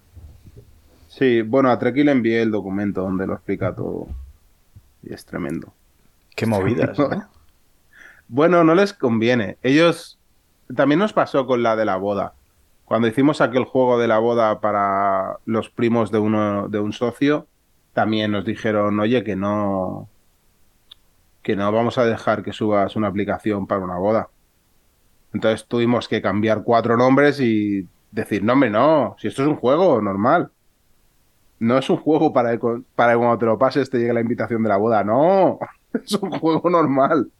Sí, bueno, a Treki le envié el documento donde lo explica todo. Y es tremendo. Qué movidas. [LAUGHS] ¿no? Bueno, no les conviene. Ellos. También nos pasó con la de la boda. Cuando hicimos aquel juego de la boda para los primos de uno de un socio, también nos dijeron, oye, que no. que no vamos a dejar que subas una aplicación para una boda. Entonces tuvimos que cambiar cuatro nombres y decir, no, hombre, no, si esto es un juego normal. No es un juego para, que cu- para cuando te lo pases te llegue la invitación de la boda. No, [LAUGHS] es un juego normal.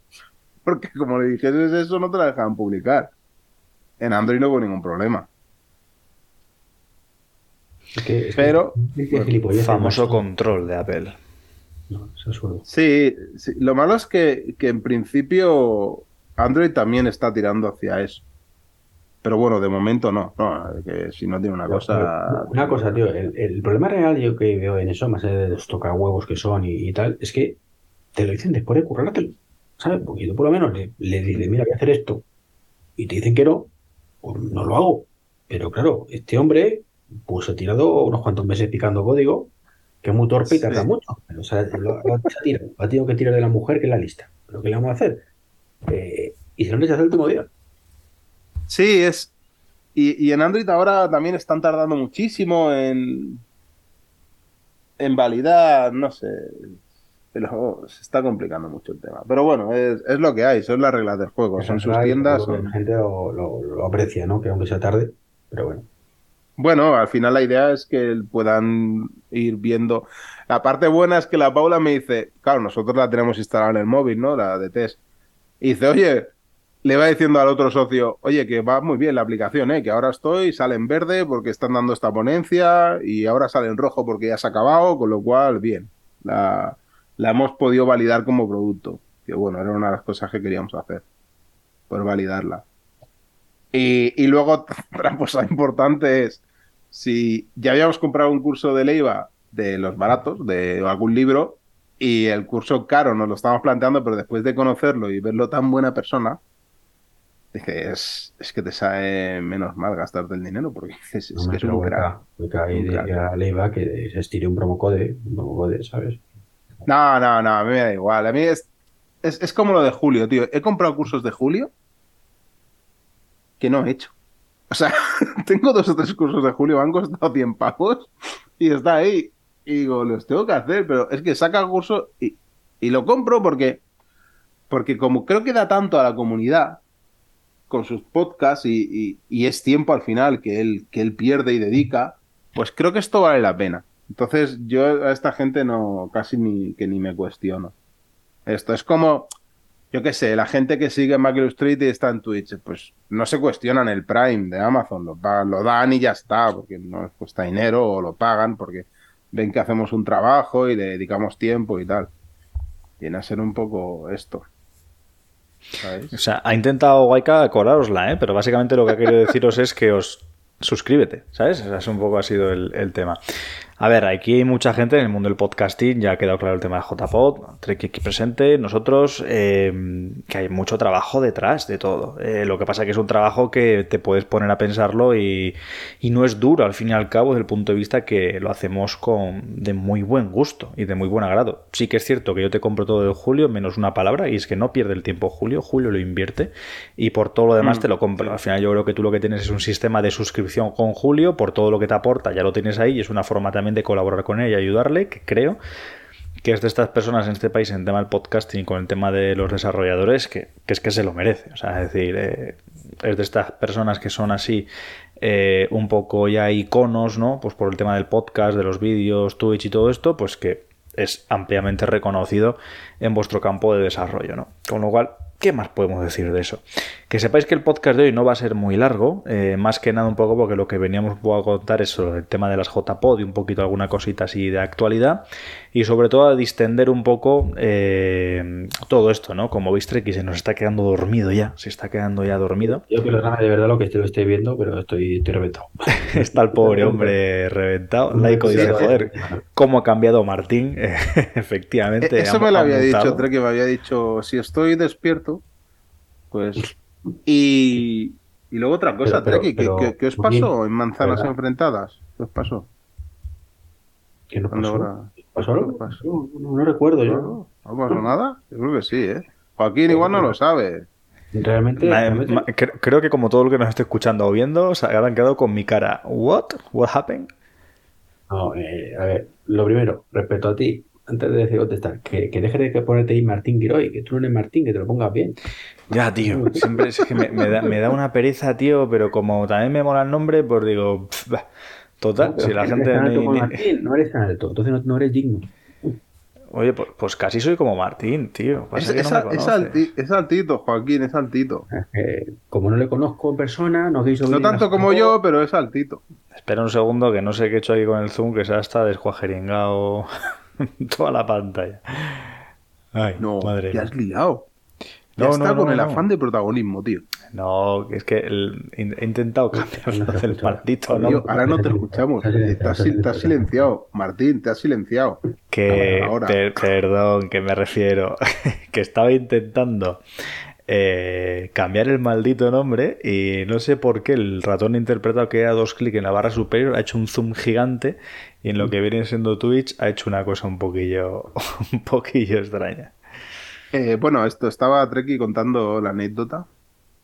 Porque como le dijeses eso, no te la dejaban publicar. En Android no hubo ningún problema. Es que, es que- Pero- es que Famoso control de Apple. No. Sí, sí, lo malo es que, que en principio Android también está tirando hacia eso. Pero bueno, de momento no. No, que si no tiene una cosa. Una cosa, tío, el, el problema real yo que veo en eso, más allá de los tocahuevos que son y, y tal, es que te lo dicen después de currártelo, ¿sabes? Porque tú por lo menos le, le dices, mira, voy a hacer esto, y te dicen que no, pues no lo hago. Pero claro, este hombre, pues ha tirado unos cuantos meses picando código, que es muy torpe y tarda Sí. mucho. O sea, lo, lo ha tirado, ha tenido que tirar de la mujer que es la lista. ¿Pero qué le vamos a hacer? Eh, y se lo han rechazado el último día. Sí, es. Y, y en Android ahora también están tardando muchísimo en. en validar, no sé. Pero se está complicando mucho el tema. Pero bueno, es, es lo que hay, son las reglas del juego, son sus tiendas. son- La gente lo, lo- lo aprecia, ¿no? Que aunque sea tarde, pero bueno. Bueno, al final la idea es que puedan ir viendo. La parte buena es que la Paula me dice, claro, nosotros la tenemos instalada en el móvil, ¿no? La de test. Y dice, oye, le va diciendo al otro socio, oye, que va muy bien la aplicación, ¿eh? Que ahora estoy, sale en verde porque están dando esta ponencia y ahora sale en rojo porque ya se ha acabado, con lo cual, bien. La, la hemos podido validar como producto. Que bueno, era una de las cosas que queríamos hacer. Poder validarla. Y, y luego, [LAUGHS] otra cosa importante es, si ya habíamos comprado un curso de Leiva de los baratos, de algún libro, y el curso caro nos lo estábamos planteando, pero después de conocerlo y verlo tan buena persona, dije, es, es que te sale menos mal gastarte el dinero, porque [LAUGHS] es, No que es un crack. Leiva que se estire un promocode, un promocode, ¿sabes? No, no, no, a mí me da igual. A mí es, es, es como lo de Julio, tío. He comprado cursos de Julio que no he hecho. O sea, [LAUGHS] tengo dos o tres cursos de Julio, me han costado 100 pavos y está ahí. Y digo, los tengo que hacer, pero es que saca el curso y, y lo compro porque, porque como creo que da tanto a la comunidad con sus podcasts y, y- y es tiempo al final que él, que él pierde y dedica, pues creo que esto vale la pena. Entonces yo a esta gente no, casi ni, que ni me cuestiono. Esto es como, yo qué sé, la gente que sigue Macro Street y está en Twitch, pues no se cuestionan el Prime de Amazon, lo, pagan, lo dan y ya está, porque no les cuesta dinero o lo pagan porque ven que hacemos un trabajo y le dedicamos tiempo y tal. Viene a ser un poco esto. ¿Sabéis? O sea, ha intentado Waika colárosla, ¿eh? pero básicamente lo que ha querido deciros es que os suscríbete, ¿sabes? O es un poco ha sido el tema. A ver, aquí hay mucha gente en el mundo del podcasting, ya ha quedado claro el tema de JPod, Trek aquí presente, nosotros, eh, que hay mucho trabajo detrás de todo. Eh, lo que pasa que es un trabajo que te puedes poner a pensarlo y, y no es duro, al fin y al cabo, desde el punto de vista que lo hacemos con de muy buen gusto y de muy buen agrado. Sí que es cierto que yo te compro todo de Julio, menos una palabra, y es que no pierde el tiempo Julio, Julio lo invierte, y por todo lo demás Mm, te lo compro. Al final yo creo que tú lo que tienes es un sistema de suscripción con Julio, por todo lo que te aporta ya lo tienes ahí, y es una forma también de colaborar con él y ayudarle, que creo que es de estas personas en este país en el tema del podcasting con el tema de los desarrolladores que, que es que se lo merece. O sea, es decir, eh, es de estas personas que son así eh, un poco ya iconos, ¿no? Pues por el tema del podcast, de los vídeos, Twitch y todo esto, pues que es ampliamente reconocido en vuestro campo de desarrollo, ¿no? Con lo cual, ¿qué más podemos decir de eso? Que sepáis que el podcast de hoy no va a ser muy largo, eh, más que nada un poco porque lo que veníamos a contar es sobre el tema de las JPod y un poquito alguna cosita así de actualidad y sobre todo a distender un poco eh, todo esto, ¿no? Como veis, Treki se nos está quedando dormido ya, se está quedando ya dormido. Yo perdóname de verdad lo que estoy, lo estoy viendo, pero estoy, estoy reventado. [LAUGHS] Está el pobre hombre reventado. Laico dice, joder, ¿cómo ha cambiado Martín? [LAUGHS] Efectivamente. Eh, Eso me lo ha había mutado. dicho Trek, me había dicho, si estoy despierto, pues... Y, y luego otra cosa, Pero- pero- Treki, ¿qué, pero, qué- qué os pasó en Manzanas ¿verdad? Enfrentadas? ¿Qué os pasó? ¿Qué nos ¿Cuándo pasó? ahora? ¿Pasó algo? ¿Qué pasó? No, no- no recuerdo yo. ¿No? ¿No pasó nada? Yo creo que sí, ¿eh? Joaquín igual no lo sabe. Realmente, ma- creo que como todo lo que nos esté escuchando o viendo, se habrán quedado con mi cara. ¿What? ¿What happened? No, eh, a ver, lo primero, respecto a ti, antes de decir contestar, que, que dejes de ponerte ahí Martín Giroy, que tú no eres Martín, que te lo pongas bien. Ya, tío. Siempre es que me, me da, me da una pereza, tío, pero como también me mola el nombre, pues digo, pf, bah, total, si la gente... eres tan alto ni- como ni- Martín, no eres tan alto, entonces no, no eres digno. Oye, pues, pues casi soy como Martín, tío. Es, que no es me al- es conoce. alti- es altito, Joaquín, es altito. Como no le conozco en persona, no quiso No tanto como yo, pero es altito. Espera un segundo, que no sé qué he hecho ahí con el zoom, que se ha hasta descuajeringado [LAUGHS] toda la pantalla. Ay, No, madre te has liado. No, ya no, está no, con el no. afán de protagonismo, tío. No, es que el- he intentado cambiarlo del maldito, Tío, ¿no? ahora no te escuchamos. Te has, está te has silenciado. Martín, te has silenciado. Que, Ahora. per- perdón, que me refiero, [LAUGHS] que estaba intentando eh, cambiar el maldito nombre y no sé por qué el ratón ha interpretado que era dos clics en la barra superior, ha hecho un zoom gigante y en lo que viene siendo Twitch ha hecho una cosa un poquillo, [LAUGHS] un poquillo extraña. Eh, bueno, esto estaba Treki contando la anécdota.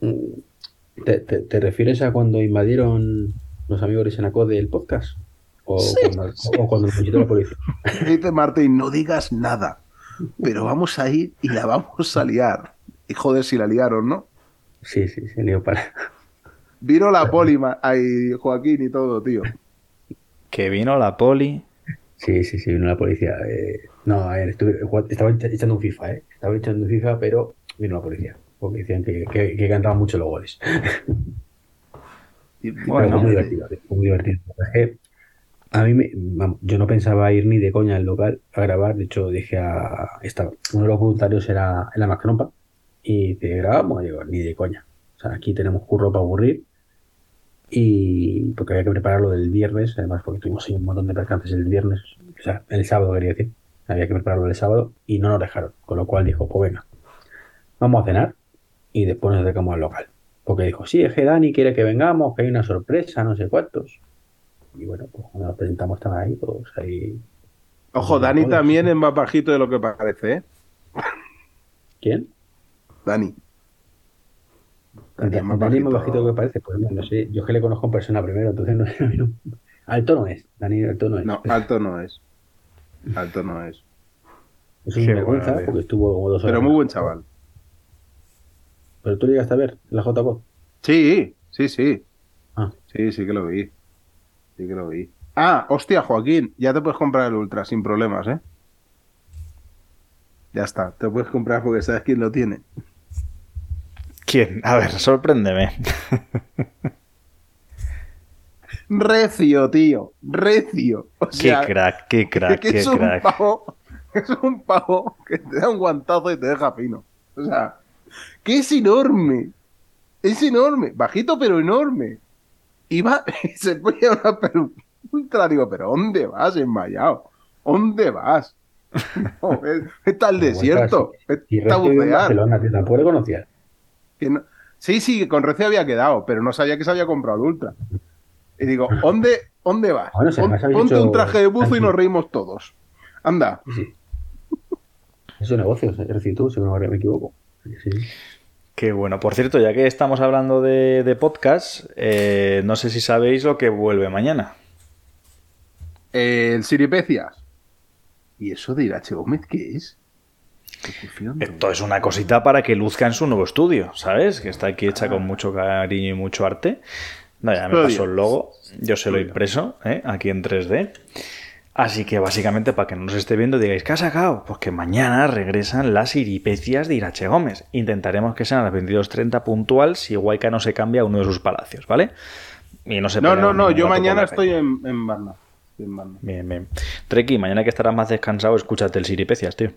¿Te, te, te refieres a cuando invadieron los amigos de Senacode el podcast? ¿O, cuando, o cuando nos la policía? [LAUGHS] Dice Martín, no digas nada, pero vamos a ir y la vamos a liar. Y joder, si la liaron, ¿no? Sí, sí, se lió para. [LAUGHS] Vino la poli, ma- ay, Joaquín y todo, tío. Que vino la poli. Sí, sí, sí, vino la policía. eh, no, a ver, estuve, estaba echando un FIFA, ¿eh? Estaba echando un FIFA, pero vino la policía. Porque decían que, que, que cantaban mucho los goles. Y- Bueno. fue muy divertido, tío, fue muy divertido. A mí, me, vamos, yo no pensaba ir ni de coña al local a grabar. De hecho, dije a. Estaba, uno de los voluntarios era, era Macrompa. Y te grabamos, y digo, ni de coña. O sea, aquí tenemos curro para aburrir. Y porque había que prepararlo del viernes, además, porque tuvimos ahí un montón de percances el viernes, o sea, el sábado quería decir. Había que prepararlo el sábado y no nos dejaron. Con lo cual dijo, pues venga, vamos a cenar y después nos acercamos al local. Porque dijo, sí, es que Dani quiere que vengamos, que hay una sorpresa, no sé cuántos. Y bueno, pues cuando nos presentamos estaban ahí todos ahí. Ojo, Dani también es más bajito de lo que parece, ¿eh? ¿Quién? Dani. Dani es más Dani más bajito. lo que parece. Pues no sé, yo es que le conozco en persona primero, entonces [LAUGHS] no, no- alto no es. Dani alto no es. No, alto no es. Alto no es. es un vergüenza bueno, porque estuvo como dos horas. Pero muy buen chaval. Pero tú llegaste a ver la JPod. Sí, sí, sí. Ah. Sí, sí que lo vi. Sí que lo vi. Ah, hostia, Joaquín, ya te puedes comprar el Ultra sin problemas, ¿eh? Ya está, te puedes comprar porque sabes quién lo tiene. ¿Quién? A ver, sorpréndeme. Recio, tío, recio. O Qué sea, crack, qué crack, que qué es un crack. pavo, es un pavo que te da un guantazo y te deja fino. O sea, que es enorme. Es enorme, bajito pero enorme. Y va, [LAUGHS] y se pone una peluca. ultra. Digo, pero ¿dónde vas, enmayado? ¿Dónde vas? [LAUGHS] No, está el desierto. Está a bucear. Barcelona, tío, tampoco le conocía. Que no- Sí, sí, con Recio había quedado, pero no sabía que se había comprado el Ultra. Y digo, ¿dónde, dónde vas? Bueno, Pon- ponte un traje de buzo y nos reímos todos. Anda. Sí. Es un negocio, es decir, tú, si no me equivoco. Sí. Qué bueno. Por cierto, ya que estamos hablando de, de podcast, eh, no sé si sabéis lo que vuelve mañana. El Siripecias. ¿Y eso de Irache Gómez qué es? Esto es una cosita para que luzca en su nuevo estudio, ¿sabes? Que está aquí hecha con mucho cariño y mucho arte. No, ya me pasó el logo, yo se lo he impreso, ¿eh? aquí en 3D. Así que básicamente para que no nos esté viendo digáis, ¿qué ha sacado? Pues que mañana regresan las iripecias de Irache Gómez. Intentaremos que sean a las 22.30 puntual si Huayca no se cambia a uno de sus palacios, ¿vale? Y no se No, no, no, yo mañana estoy en, en Varna. Bien, bien. Treki, mañana que estarás más descansado, escúchate el Siripecias, tío.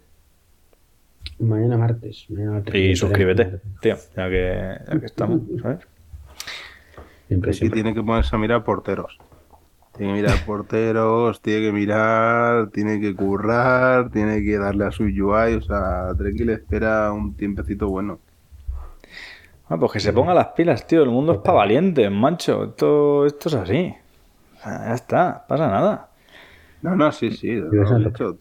Mañana martes. Mañana martes. Y suscríbete, tío, ya que, ya que estamos, [LAUGHS] ¿sabes? Siempre, Aquí siempre. tiene que ponerse a mirar porteros. Tiene que mirar porteros, tiene que mirar, tiene que currar, tiene que darle a su UI. O sea, Treki le espera un tiempecito bueno. Ah, pues que se ponga las pilas, tío. El mundo es para valientes, macho. Esto, esto es así. O sea, ya está, pasa nada. No, no, sí, sí. vas lo a he tocar. dicho.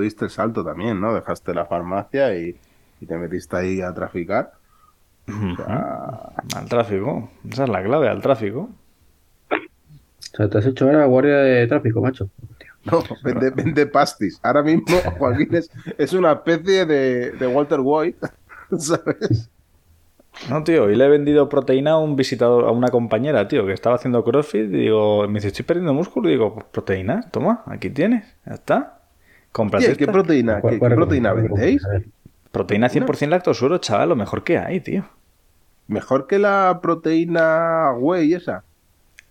Tú diste el salto también, ¿no? Dejaste la farmacia y, y te metiste ahí a traficar. O sea, Al tráfico. Esa es la clave, al tráfico. O sea, te has hecho ahora guardia de tráfico, macho. No, vende, vende pastis. Ahora mismo [LAUGHS] Joaquín es, es una especie de, de Walter White, [LAUGHS] ¿sabes? No, tío, y le he vendido proteína a un visitador, a una compañera, tío, que estaba haciendo crossfit. Y digo, me dice, estoy perdiendo músculo. Y digo, pues proteína, toma, aquí tienes, ya está. Compras ¿Qué proteína, ¿Cuál- qué, proteína vendéis? Proteína 100% lactosuro, chaval, lo mejor que hay, tío. Mejor que la proteína whey esa.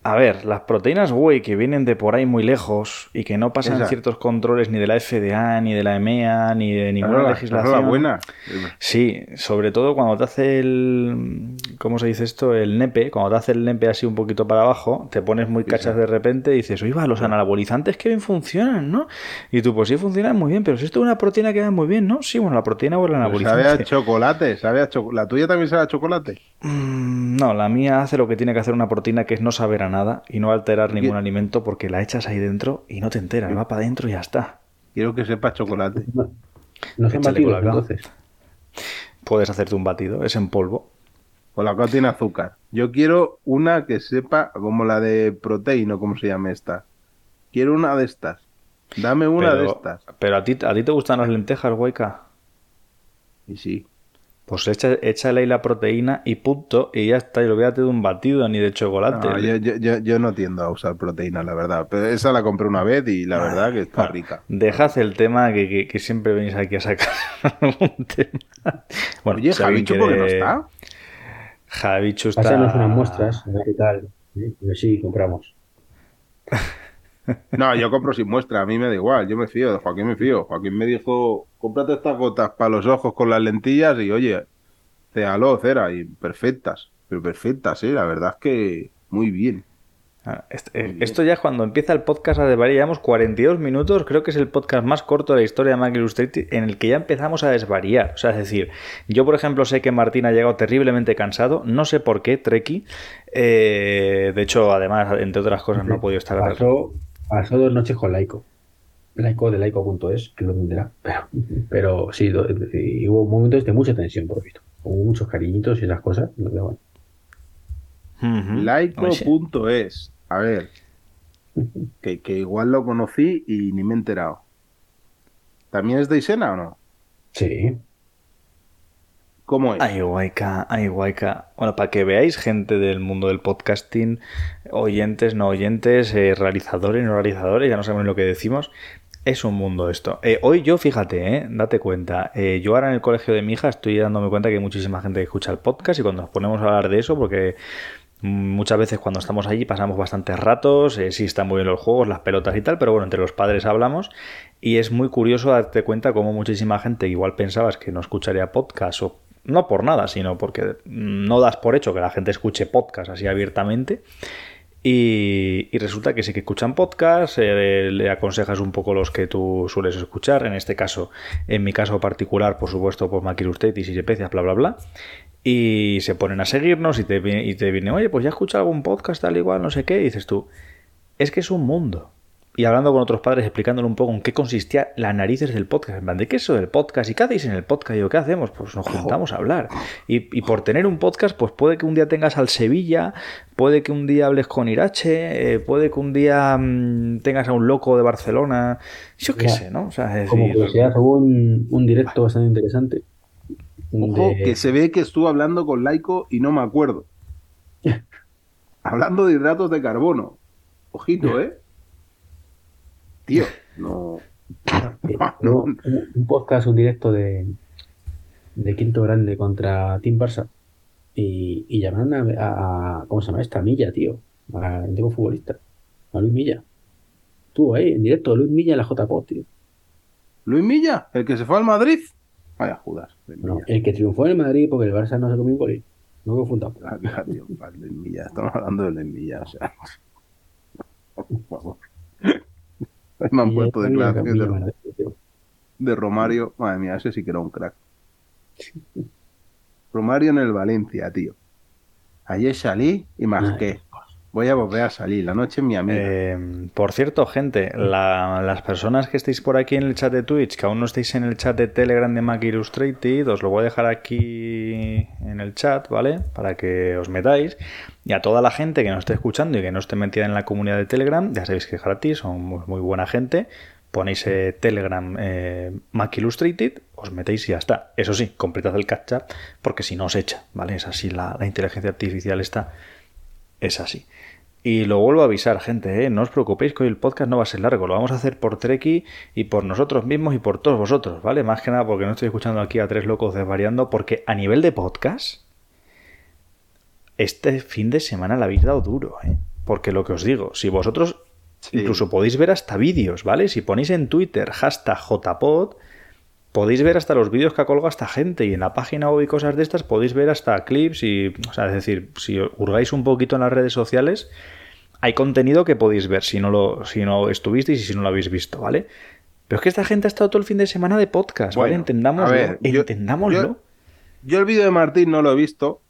A ver, las proteínas whey que vienen de por ahí muy lejos y que no pasan ciertos controles ni de la FDA, ni de la EMEA, ni de ninguna la- legislación. la buena. Sí, sobre todo cuando te hace el. ¿Cómo se dice esto? El nepe. Cuando te hace el nepe así un poquito para abajo, te pones muy cachas de repente y dices, oye, va, los anabolizantes que bien funcionan, ¿no? Y tú, pues sí, funcionan muy bien, pero si esto es una proteína que va muy bien, ¿no? Sí, bueno, la proteína o el anabolizante. sabe a chocolate, sabe a chocolate. ¿La tuya también sabe a chocolate? Mm, No, la mía hace lo que tiene que hacer una proteína, que es no saber a nada y no alterar ningún alimento porque la echas ahí dentro y no te enteras, va para adentro y ya está. Quiero que sepa chocolate. No, no son Échale batidos, colacao. entonces. Puedes hacerte un batido, es en polvo. O la tiene azúcar. Yo quiero una que sepa como la de proteína, ¿cómo se llama esta? Quiero una de estas. Dame una pero, de estas. Pero a ti, a ti te gustan las lentejas, Guayca. Y sí. Pues echa, échale ahí la proteína y punto, y ya está. Y olvídate de un batido ni de chocolate. No, yo, yo, yo, yo no tiendo a usar proteína, la verdad. Pero esa la compré una vez y la verdad que está rica. Dejad el tema que, que- que siempre venís aquí a sacar [LAUGHS] un tema. Bueno, Oye, alguien Javichu, ¿por qué no quiere- está? Javichu está. Pásanos unas muestras, a ver qué tal. ¿eh? Y así compramos. [LAUGHS] No, yo compro sin muestra, a mí me da igual, yo me fío, de Joaquín me fío. Joaquín me dijo, cómprate estas gotas para los ojos con las lentillas y oye, céalo, cera, y perfectas, pero perfectas, ¿eh? La verdad es que muy bien. Ah, eh, Esto ya es cuando empieza el podcast a desvariar, llevamos 42 minutos, creo que es el podcast más corto de la historia de Mac Illustrated en el que ya empezamos a desvariar. O sea, es decir, yo por ejemplo sé que Martín ha llegado terriblemente cansado, no sé por qué, Treki. Eh, de hecho, además, entre otras cosas, no ha podido estar... Pasó, pasó dos noches con Laico. Laico de laico.es, que lo entenderá. Pero, pero sí, do- y hubo momentos de mucha tensión, por lo visto. Hubo muchos cariñitos y esas cosas. bueno. Oye, Laico.es, a ver, que, que igual lo conocí y ni me he enterado. ¿También es de Isena o no? Sí. ¿Cómo es? Ay, guayca, ay, guayca. Bueno, para que veáis gente del mundo del podcasting, oyentes, no oyentes, eh, realizadores, no realizadores, ya no sabemos lo que decimos. Es un mundo esto. Eh, hoy yo, fíjate, eh, date cuenta, eh, yo ahora en el colegio de mi hija estoy dándome cuenta que hay muchísima gente que escucha el podcast y cuando nos ponemos a hablar de eso, porque muchas veces cuando estamos allí pasamos bastantes ratos, sí están muy bien los juegos, las pelotas y tal, pero bueno, entre los padres hablamos y es muy curioso darte cuenta cómo muchísima gente igual pensabas que no escucharía podcast o no por nada, sino porque no das por hecho que la gente escuche podcast así abiertamente Y, y resulta que sí que escuchan podcast, eh, le aconsejas un poco los que tú sueles escuchar, en este caso, en mi caso particular, por supuesto, por Maquirustetis y Sepecias, bla, bla, bla. Y se ponen a seguirnos y te, y te viene, oye, pues ya he escuchado algún podcast, tal igual, no sé qué, y dices tú, es que es un mundo. Y hablando con otros padres, explicándole un poco en qué consistía las narices del podcast. En plan, ¿de qué es eso del podcast? ¿Y qué hacéis en el podcast? Y digo, ¿qué hacemos? Pues nos juntamos a hablar. Y, y por tener un podcast, pues puede que un día tengas al Sevilla, puede que un día hables con Irache, eh, puede que un día mm, tengas a un loco de Barcelona. Yo qué Ya. sé, ¿no? O sea, es Como decir, curiosidad, hubo un, un directo bastante interesante. Ojo, de- que se ve que estuve hablando con Laico y no me acuerdo. [LAUGHS] hablando de hidratos de carbono. Ojito, ¿eh? Tío, no. Un, podcast, un directo de, de Quinto Grande contra Team Barça. Y, y llamaron a, a- a- ¿Cómo se llama esta? Milla, tío. A un tipo futbolista. A Luis Milla. Estuvo ahí, en directo, Luis Milla en la JPO, tío. Luis Milla, el que se fue al Madrid. Vaya Judas. Milla. el que triunfó en el Madrid porque el Barça no se comió un gol. No confundamos. Ah, tío, Luis Milla. Estamos hablando de Luis Milla, o sea. Por [LAUGHS] favor. Me han puesto declaraciones de, tío. de Romario. Madre mía, ese sí que era un crack. Romario en el Valencia, tío. Ayer salí y masqué. Voy a volver a salir. La noche mi amiga. Eh, por cierto, gente, la- las personas que estéis por aquí en el chat de Twitch, que aún no estáis en el chat de Telegram de Mac Illustrated, os lo voy a dejar aquí en el chat, ¿vale? Para que os metáis. Y a toda la gente que nos esté escuchando y que no esté metida en la comunidad de Telegram, ya sabéis que es gratis, son muy, buena gente. Ponéis eh, Telegram eh, Mac Illustrated, os metéis y ya está. Eso sí, completad el captcha, porque si no os echa, ¿vale? Es así, la inteligencia artificial está es así. Y lo vuelvo a avisar, gente, ¿eh? no os preocupéis que hoy el podcast no va a ser largo, lo vamos a hacer por Treki y por nosotros mismos y por todos vosotros, ¿vale? Más que nada porque no estoy escuchando aquí a tres locos desvariando, porque a nivel de podcast, este fin de semana la habéis dado duro, ¿eh? Porque lo que os digo, si vosotros Sí. incluso podéis ver hasta vídeos, ¿vale? Si ponéis en Twitter hashtag JPod, podéis ver hasta los vídeos que ha colgado esta gente y en la página web y cosas de estas podéis ver hasta clips y, o sea, es decir, si hurgáis un poquito en las redes sociales, hay contenido que podéis ver si no lo, si no estuvisteis y si no lo habéis visto, ¿vale? Pero es que esta gente ha estado todo el fin de semana de podcast, ¿vale? Entendámoslo, ver, yo- entendámoslo. yo- Yo el vídeo de Martín no lo he visto.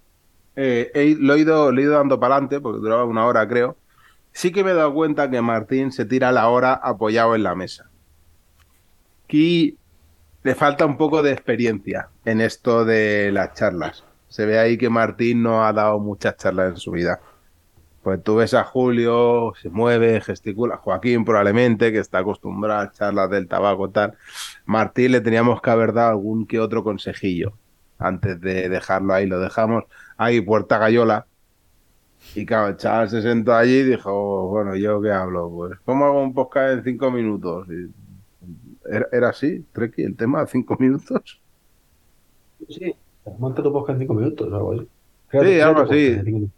Eh, he- lo, he ido, lo he ido dando para adelante porque duraba una hora, creo. Sí que me he dado cuenta que Martín se tira la hora apoyado en la mesa. Aquí le falta un poco de experiencia en esto de las charlas. Se ve ahí que Martín no ha dado muchas charlas en su vida. Pues tú ves a Julio, se mueve, gesticula. Joaquín probablemente, que está acostumbrado a charlas del tabaco tal. Martín le teníamos que haber dado algún que otro consejillo antes de dejarlo ahí. Lo dejamos ahí, puerta gallola. Y claro, chaval se sentó allí y dijo, bueno, ¿yo qué hablo? Pues, ¿cómo hago un podcast en cinco minutos? Era, era así, Treki, el tema, cinco minutos. Sí, monta tu podcast en 5 minutos o algo así. Sí, algo así. cinco.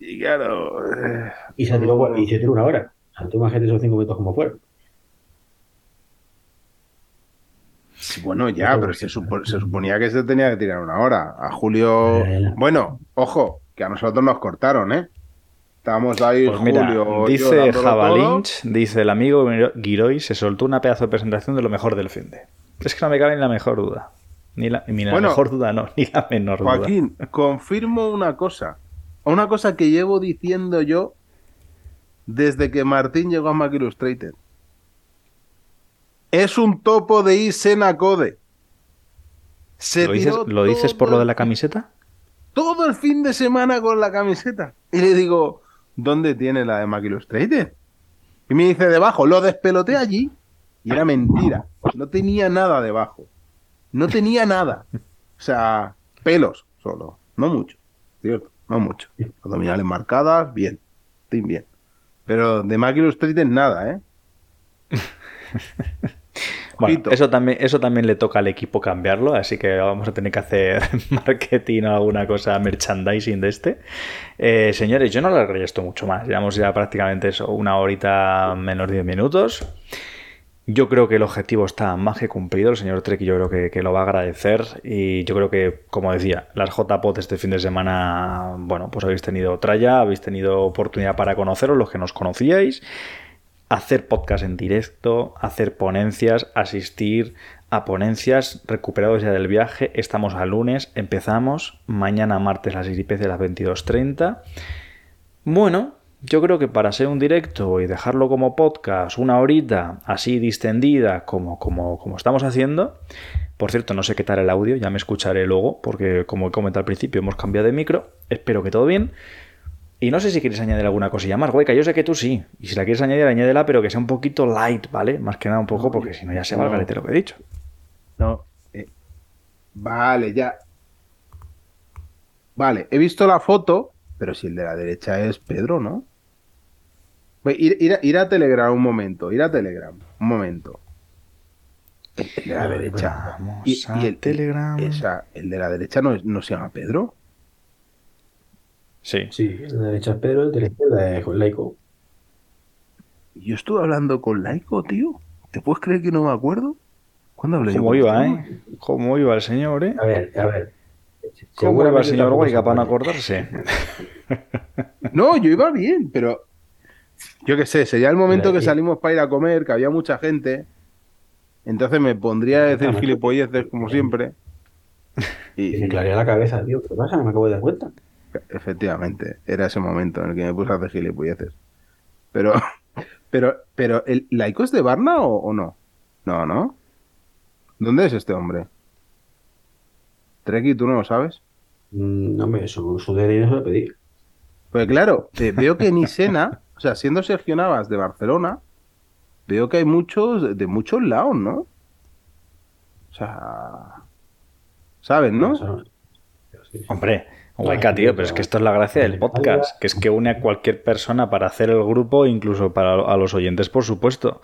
Y claro, eh, Y se tiró, y se tiró una hora. O sea, tú imagínate esos 5 minutos como fueron. bueno, ya, pero se, supo- se suponía que se tenía que tirar una hora. A Julio, Eh. bueno, ojo, que a nosotros nos cortaron, ¿eh? Estábamos ahí, Pues mira, Julio, dice Javalinch, dice el amigo Giroy, se soltó una pedazo de presentación de lo mejor del fin de. Es que no me cabe ni la mejor duda. Ni la, ni la Bueno, mejor duda, no, ni la menor duda. Joaquín, confirmo una cosa. Una cosa que llevo diciendo yo desde que Martín llegó a Mac Illustrated. Es un topo de Isena Code. Se ¿Lo dices, tiró ¿Lo dices por lo de la camiseta? Todo el fin de semana con la camiseta. Y le digo, ¿dónde tiene la de Mac Illustrated? Y me dice debajo, lo despeloté allí. Y era mentira. No tenía nada debajo. No tenía nada. O sea, pelos solo. No mucho. ¿Cierto? No mucho. Abdominales marcadas, bien. Estoy bien. Pero de Mac Illustrated nada, ¿eh? [LAUGHS] Bueno, eso también, eso también le toca al equipo cambiarlo, así que vamos a tener que hacer [LAUGHS] marketing o alguna cosa, merchandising de este. Eh, señores, yo no alargaría esto mucho más. Llevamos ya prácticamente eso, una horita menos 10 minutos. Yo creo que el objetivo está más que cumplido. El señor Trek yo creo que, que lo va a agradecer. Y yo creo que, como decía, las JPOT este fin de semana, bueno, pues habéis tenido tralla, habéis tenido oportunidad para conoceros, los que nos conocíais, hacer podcast en directo, hacer ponencias, asistir a ponencias, recuperados ya del viaje. Estamos a lunes, empezamos. Mañana martes las IPC de las 22.30. Bueno, yo creo que para ser un directo y dejarlo como podcast una horita así distendida como, como, como estamos haciendo, por cierto, no sé qué tal el audio, ya me escucharé luego, porque como he comentado al principio, hemos cambiado de micro, espero que todo bien. Y no sé si quieres añadir alguna cosilla más, Hueca, yo sé que tú sí. Y si la quieres añadir, añádela, pero que sea un poquito light, ¿vale? Más que nada un poco, porque si no ya se va no. lo que he dicho. No. eh, Vale, ya. Vale, he visto la foto, pero si el de la derecha es Pedro, ¿no? Ir, ir a- ir a Telegram un momento, ir a Telegram, un momento. El, el de la derecha. Vamos a Telegram. esa- el de la derecha no, no se llama Pedro. Sí. Sí, el de derecha es Pedro, el de la izquierda es Laico. Yo estuve hablando con Laico, tío. ¿Te puedes creer que no me acuerdo? ¿Cuándo hablé yo ¿Cómo iba, este eh? ¿Cómo iba el señor, eh? A ver, a ver. ¿Cómo iba el señor se Hueca para no acordarse? [LAUGHS] No, yo iba bien, pero yo qué sé, sería el momento que salimos para ir a comer, que había mucha gente. Entonces me pondría a decir Claro, gilipolleces como siempre. [LAUGHS] Y me clarea la cabeza, tío. ¿Qué pasa? Me acabo de dar cuenta. Efectivamente, era ese momento en el que me puse a hacer gilipolleces. Pero, [LAUGHS] pero, pero, ¿el laico es de Varna o, o no? No, ¿no? ¿Dónde es este hombre? Treki, ¿tú no lo sabes? No, hombre, su, su DNI no se lo pedí. Pues claro, eh, veo que en Isena, o sea, siendo Sergio Navas de Barcelona, veo que hay muchos de muchos lados, ¿no? O sea, ¿saben, no? Hombre, Hueca, tío, pero es que esto es la gracia del podcast, que es que une a cualquier persona para hacer el grupo, incluso para a los oyentes, por supuesto.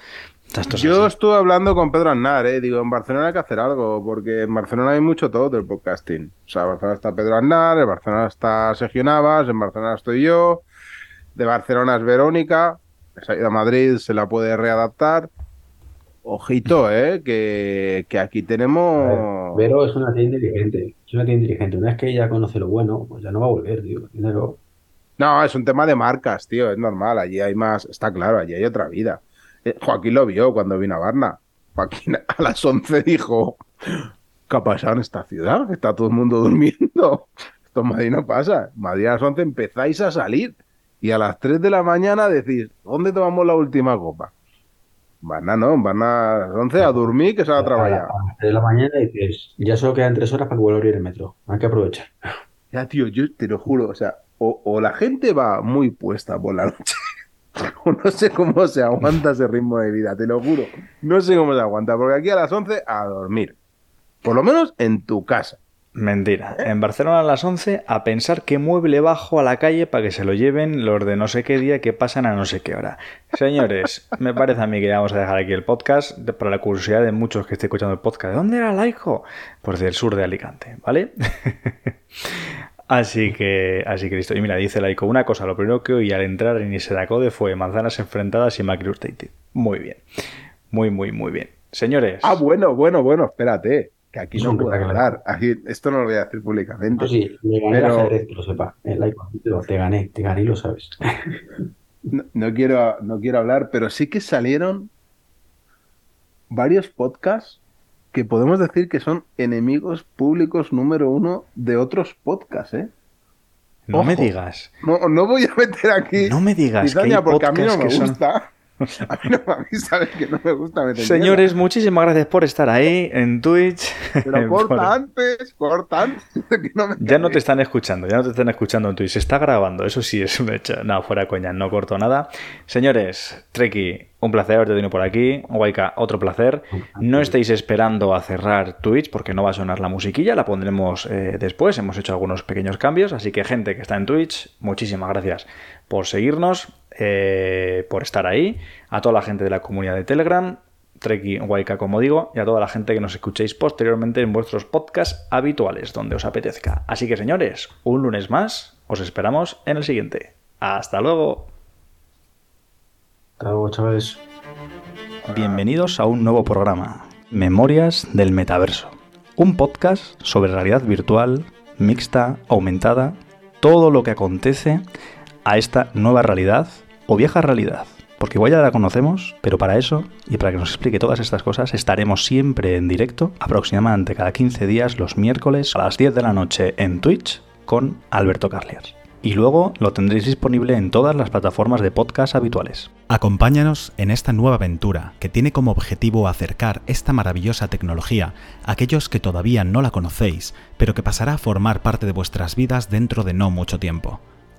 Esto es Yo así. estuve hablando con Pedro Aznar, ¿eh? Digo, en Barcelona hay que hacer algo, porque en Barcelona hay mucho todo del podcasting. O sea, en Barcelona está Pedro Aznar, en Barcelona está Sergio Navas, en Barcelona estoy yo, de Barcelona es Verónica, se ha ido a Madrid, se la puede readaptar. Ojito, ¿eh? Que, que aquí tenemos... Vero es una tía inteligente. Es una tía inteligente. Una vez que ella conoce lo bueno, pues ya no va a volver, tío. No, es un tema de marcas, tío, es normal, allí hay más, está claro, allí hay otra vida. Eh, Joaquín lo vio cuando vino a Varna. Joaquín [LAUGHS] a las 11 dijo, ¿qué ha pasado en esta ciudad? Está todo el mundo durmiendo. Esto en Madrid no pasa. En Madrid a las 11 empezáis a salir y a las 3 de la mañana decís, ¿dónde tomamos la última copa? Varna no, en Varna a las 11 a dormir que se va a trabajar. A las 3 de la mañana dices, ya solo quedan tres horas para que vuelva a abrir el metro. Hay que aprovechar. Ya, tío, yo te lo juro, o sea, o, o la gente va muy puesta por la noche, [LAUGHS] o no sé cómo se aguanta ese ritmo de vida, te lo juro. No sé cómo se aguanta, porque aquí a las 11 a dormir. Por lo menos en tu casa. Mentira. En Barcelona a las 11 a pensar qué mueble bajo a la calle para que se lo lleven los de no sé qué día que pasan a no sé qué hora. Señores, [LAUGHS] me parece a mí que ya vamos a dejar aquí el podcast para la curiosidad de muchos que estén escuchando el podcast. ¿De dónde era Laico? Pues del sur de Alicante, ¿vale? [LAUGHS] así que, así que listo. Y mira, dice Laico, una cosa, lo primero que oí al entrar en Iseracode fue manzanas enfrentadas y Macri. Muy bien. Muy, muy, muy bien. Señores. Ah, bueno, bueno, bueno, espérate, que aquí Es no puedo hablar. Aquí, esto no lo voy a decir públicamente. Eso sí, me gané Pero- ajedrez, que lo sepa. Te- gané, te gané y lo sabes. [LAUGHS] No, no quiero, no quiero hablar, pero sí que salieron varios podcasts que podemos decir que son enemigos públicos número uno de otros podcasts, ¿eh? no me digas. No, no voy a meter aquí No me digas que hay porque a mí no me son- gusta. [LAUGHS] A mí, no, a mí sabes que no me gusta meter Señores, muchísimas gracias por estar ahí en Twitch. Pero [LAUGHS] Por- corta antes, corta antes. [LAUGHS] que no me Ya no te están escuchando, ya no te están escuchando en Twitch. Se está grabando, eso sí es un hecho. No, fuera coña, no corto nada. Señores, Treki, un placer haberte tenido por aquí. Waika, otro placer. No estáis esperando a cerrar Twitch porque no va a sonar la musiquilla, la pondremos eh, después. Hemos hecho algunos pequeños cambios, así que gente que está en Twitch, muchísimas gracias por seguirnos, eh, por estar ahí. A toda la gente de la comunidad de Telegram, Treki Waika, como digo, y a toda la gente que nos escuchéis posteriormente en vuestros podcasts habituales, donde os apetezca. Así que, señores, un lunes más, os esperamos en el siguiente. ¡Hasta luego! Hasta luego, chavales. Bienvenidos a un nuevo programa, Memorias del Metaverso. Un podcast sobre realidad virtual, mixta, aumentada, todo lo que acontece a esta nueva realidad o vieja realidad. Porque igual ya la conocemos, pero para eso y para que nos explique todas estas cosas estaremos siempre en directo, aproximadamente cada 15 días los miércoles a las 10 de la noche en Twitch con Alberto Carlier y luego lo tendréis disponible en todas las plataformas de podcast habituales. Acompáñanos en esta nueva aventura que tiene como objetivo acercar esta maravillosa tecnología a aquellos que todavía no la conocéis, pero que pasará a formar parte de vuestras vidas dentro de no mucho tiempo.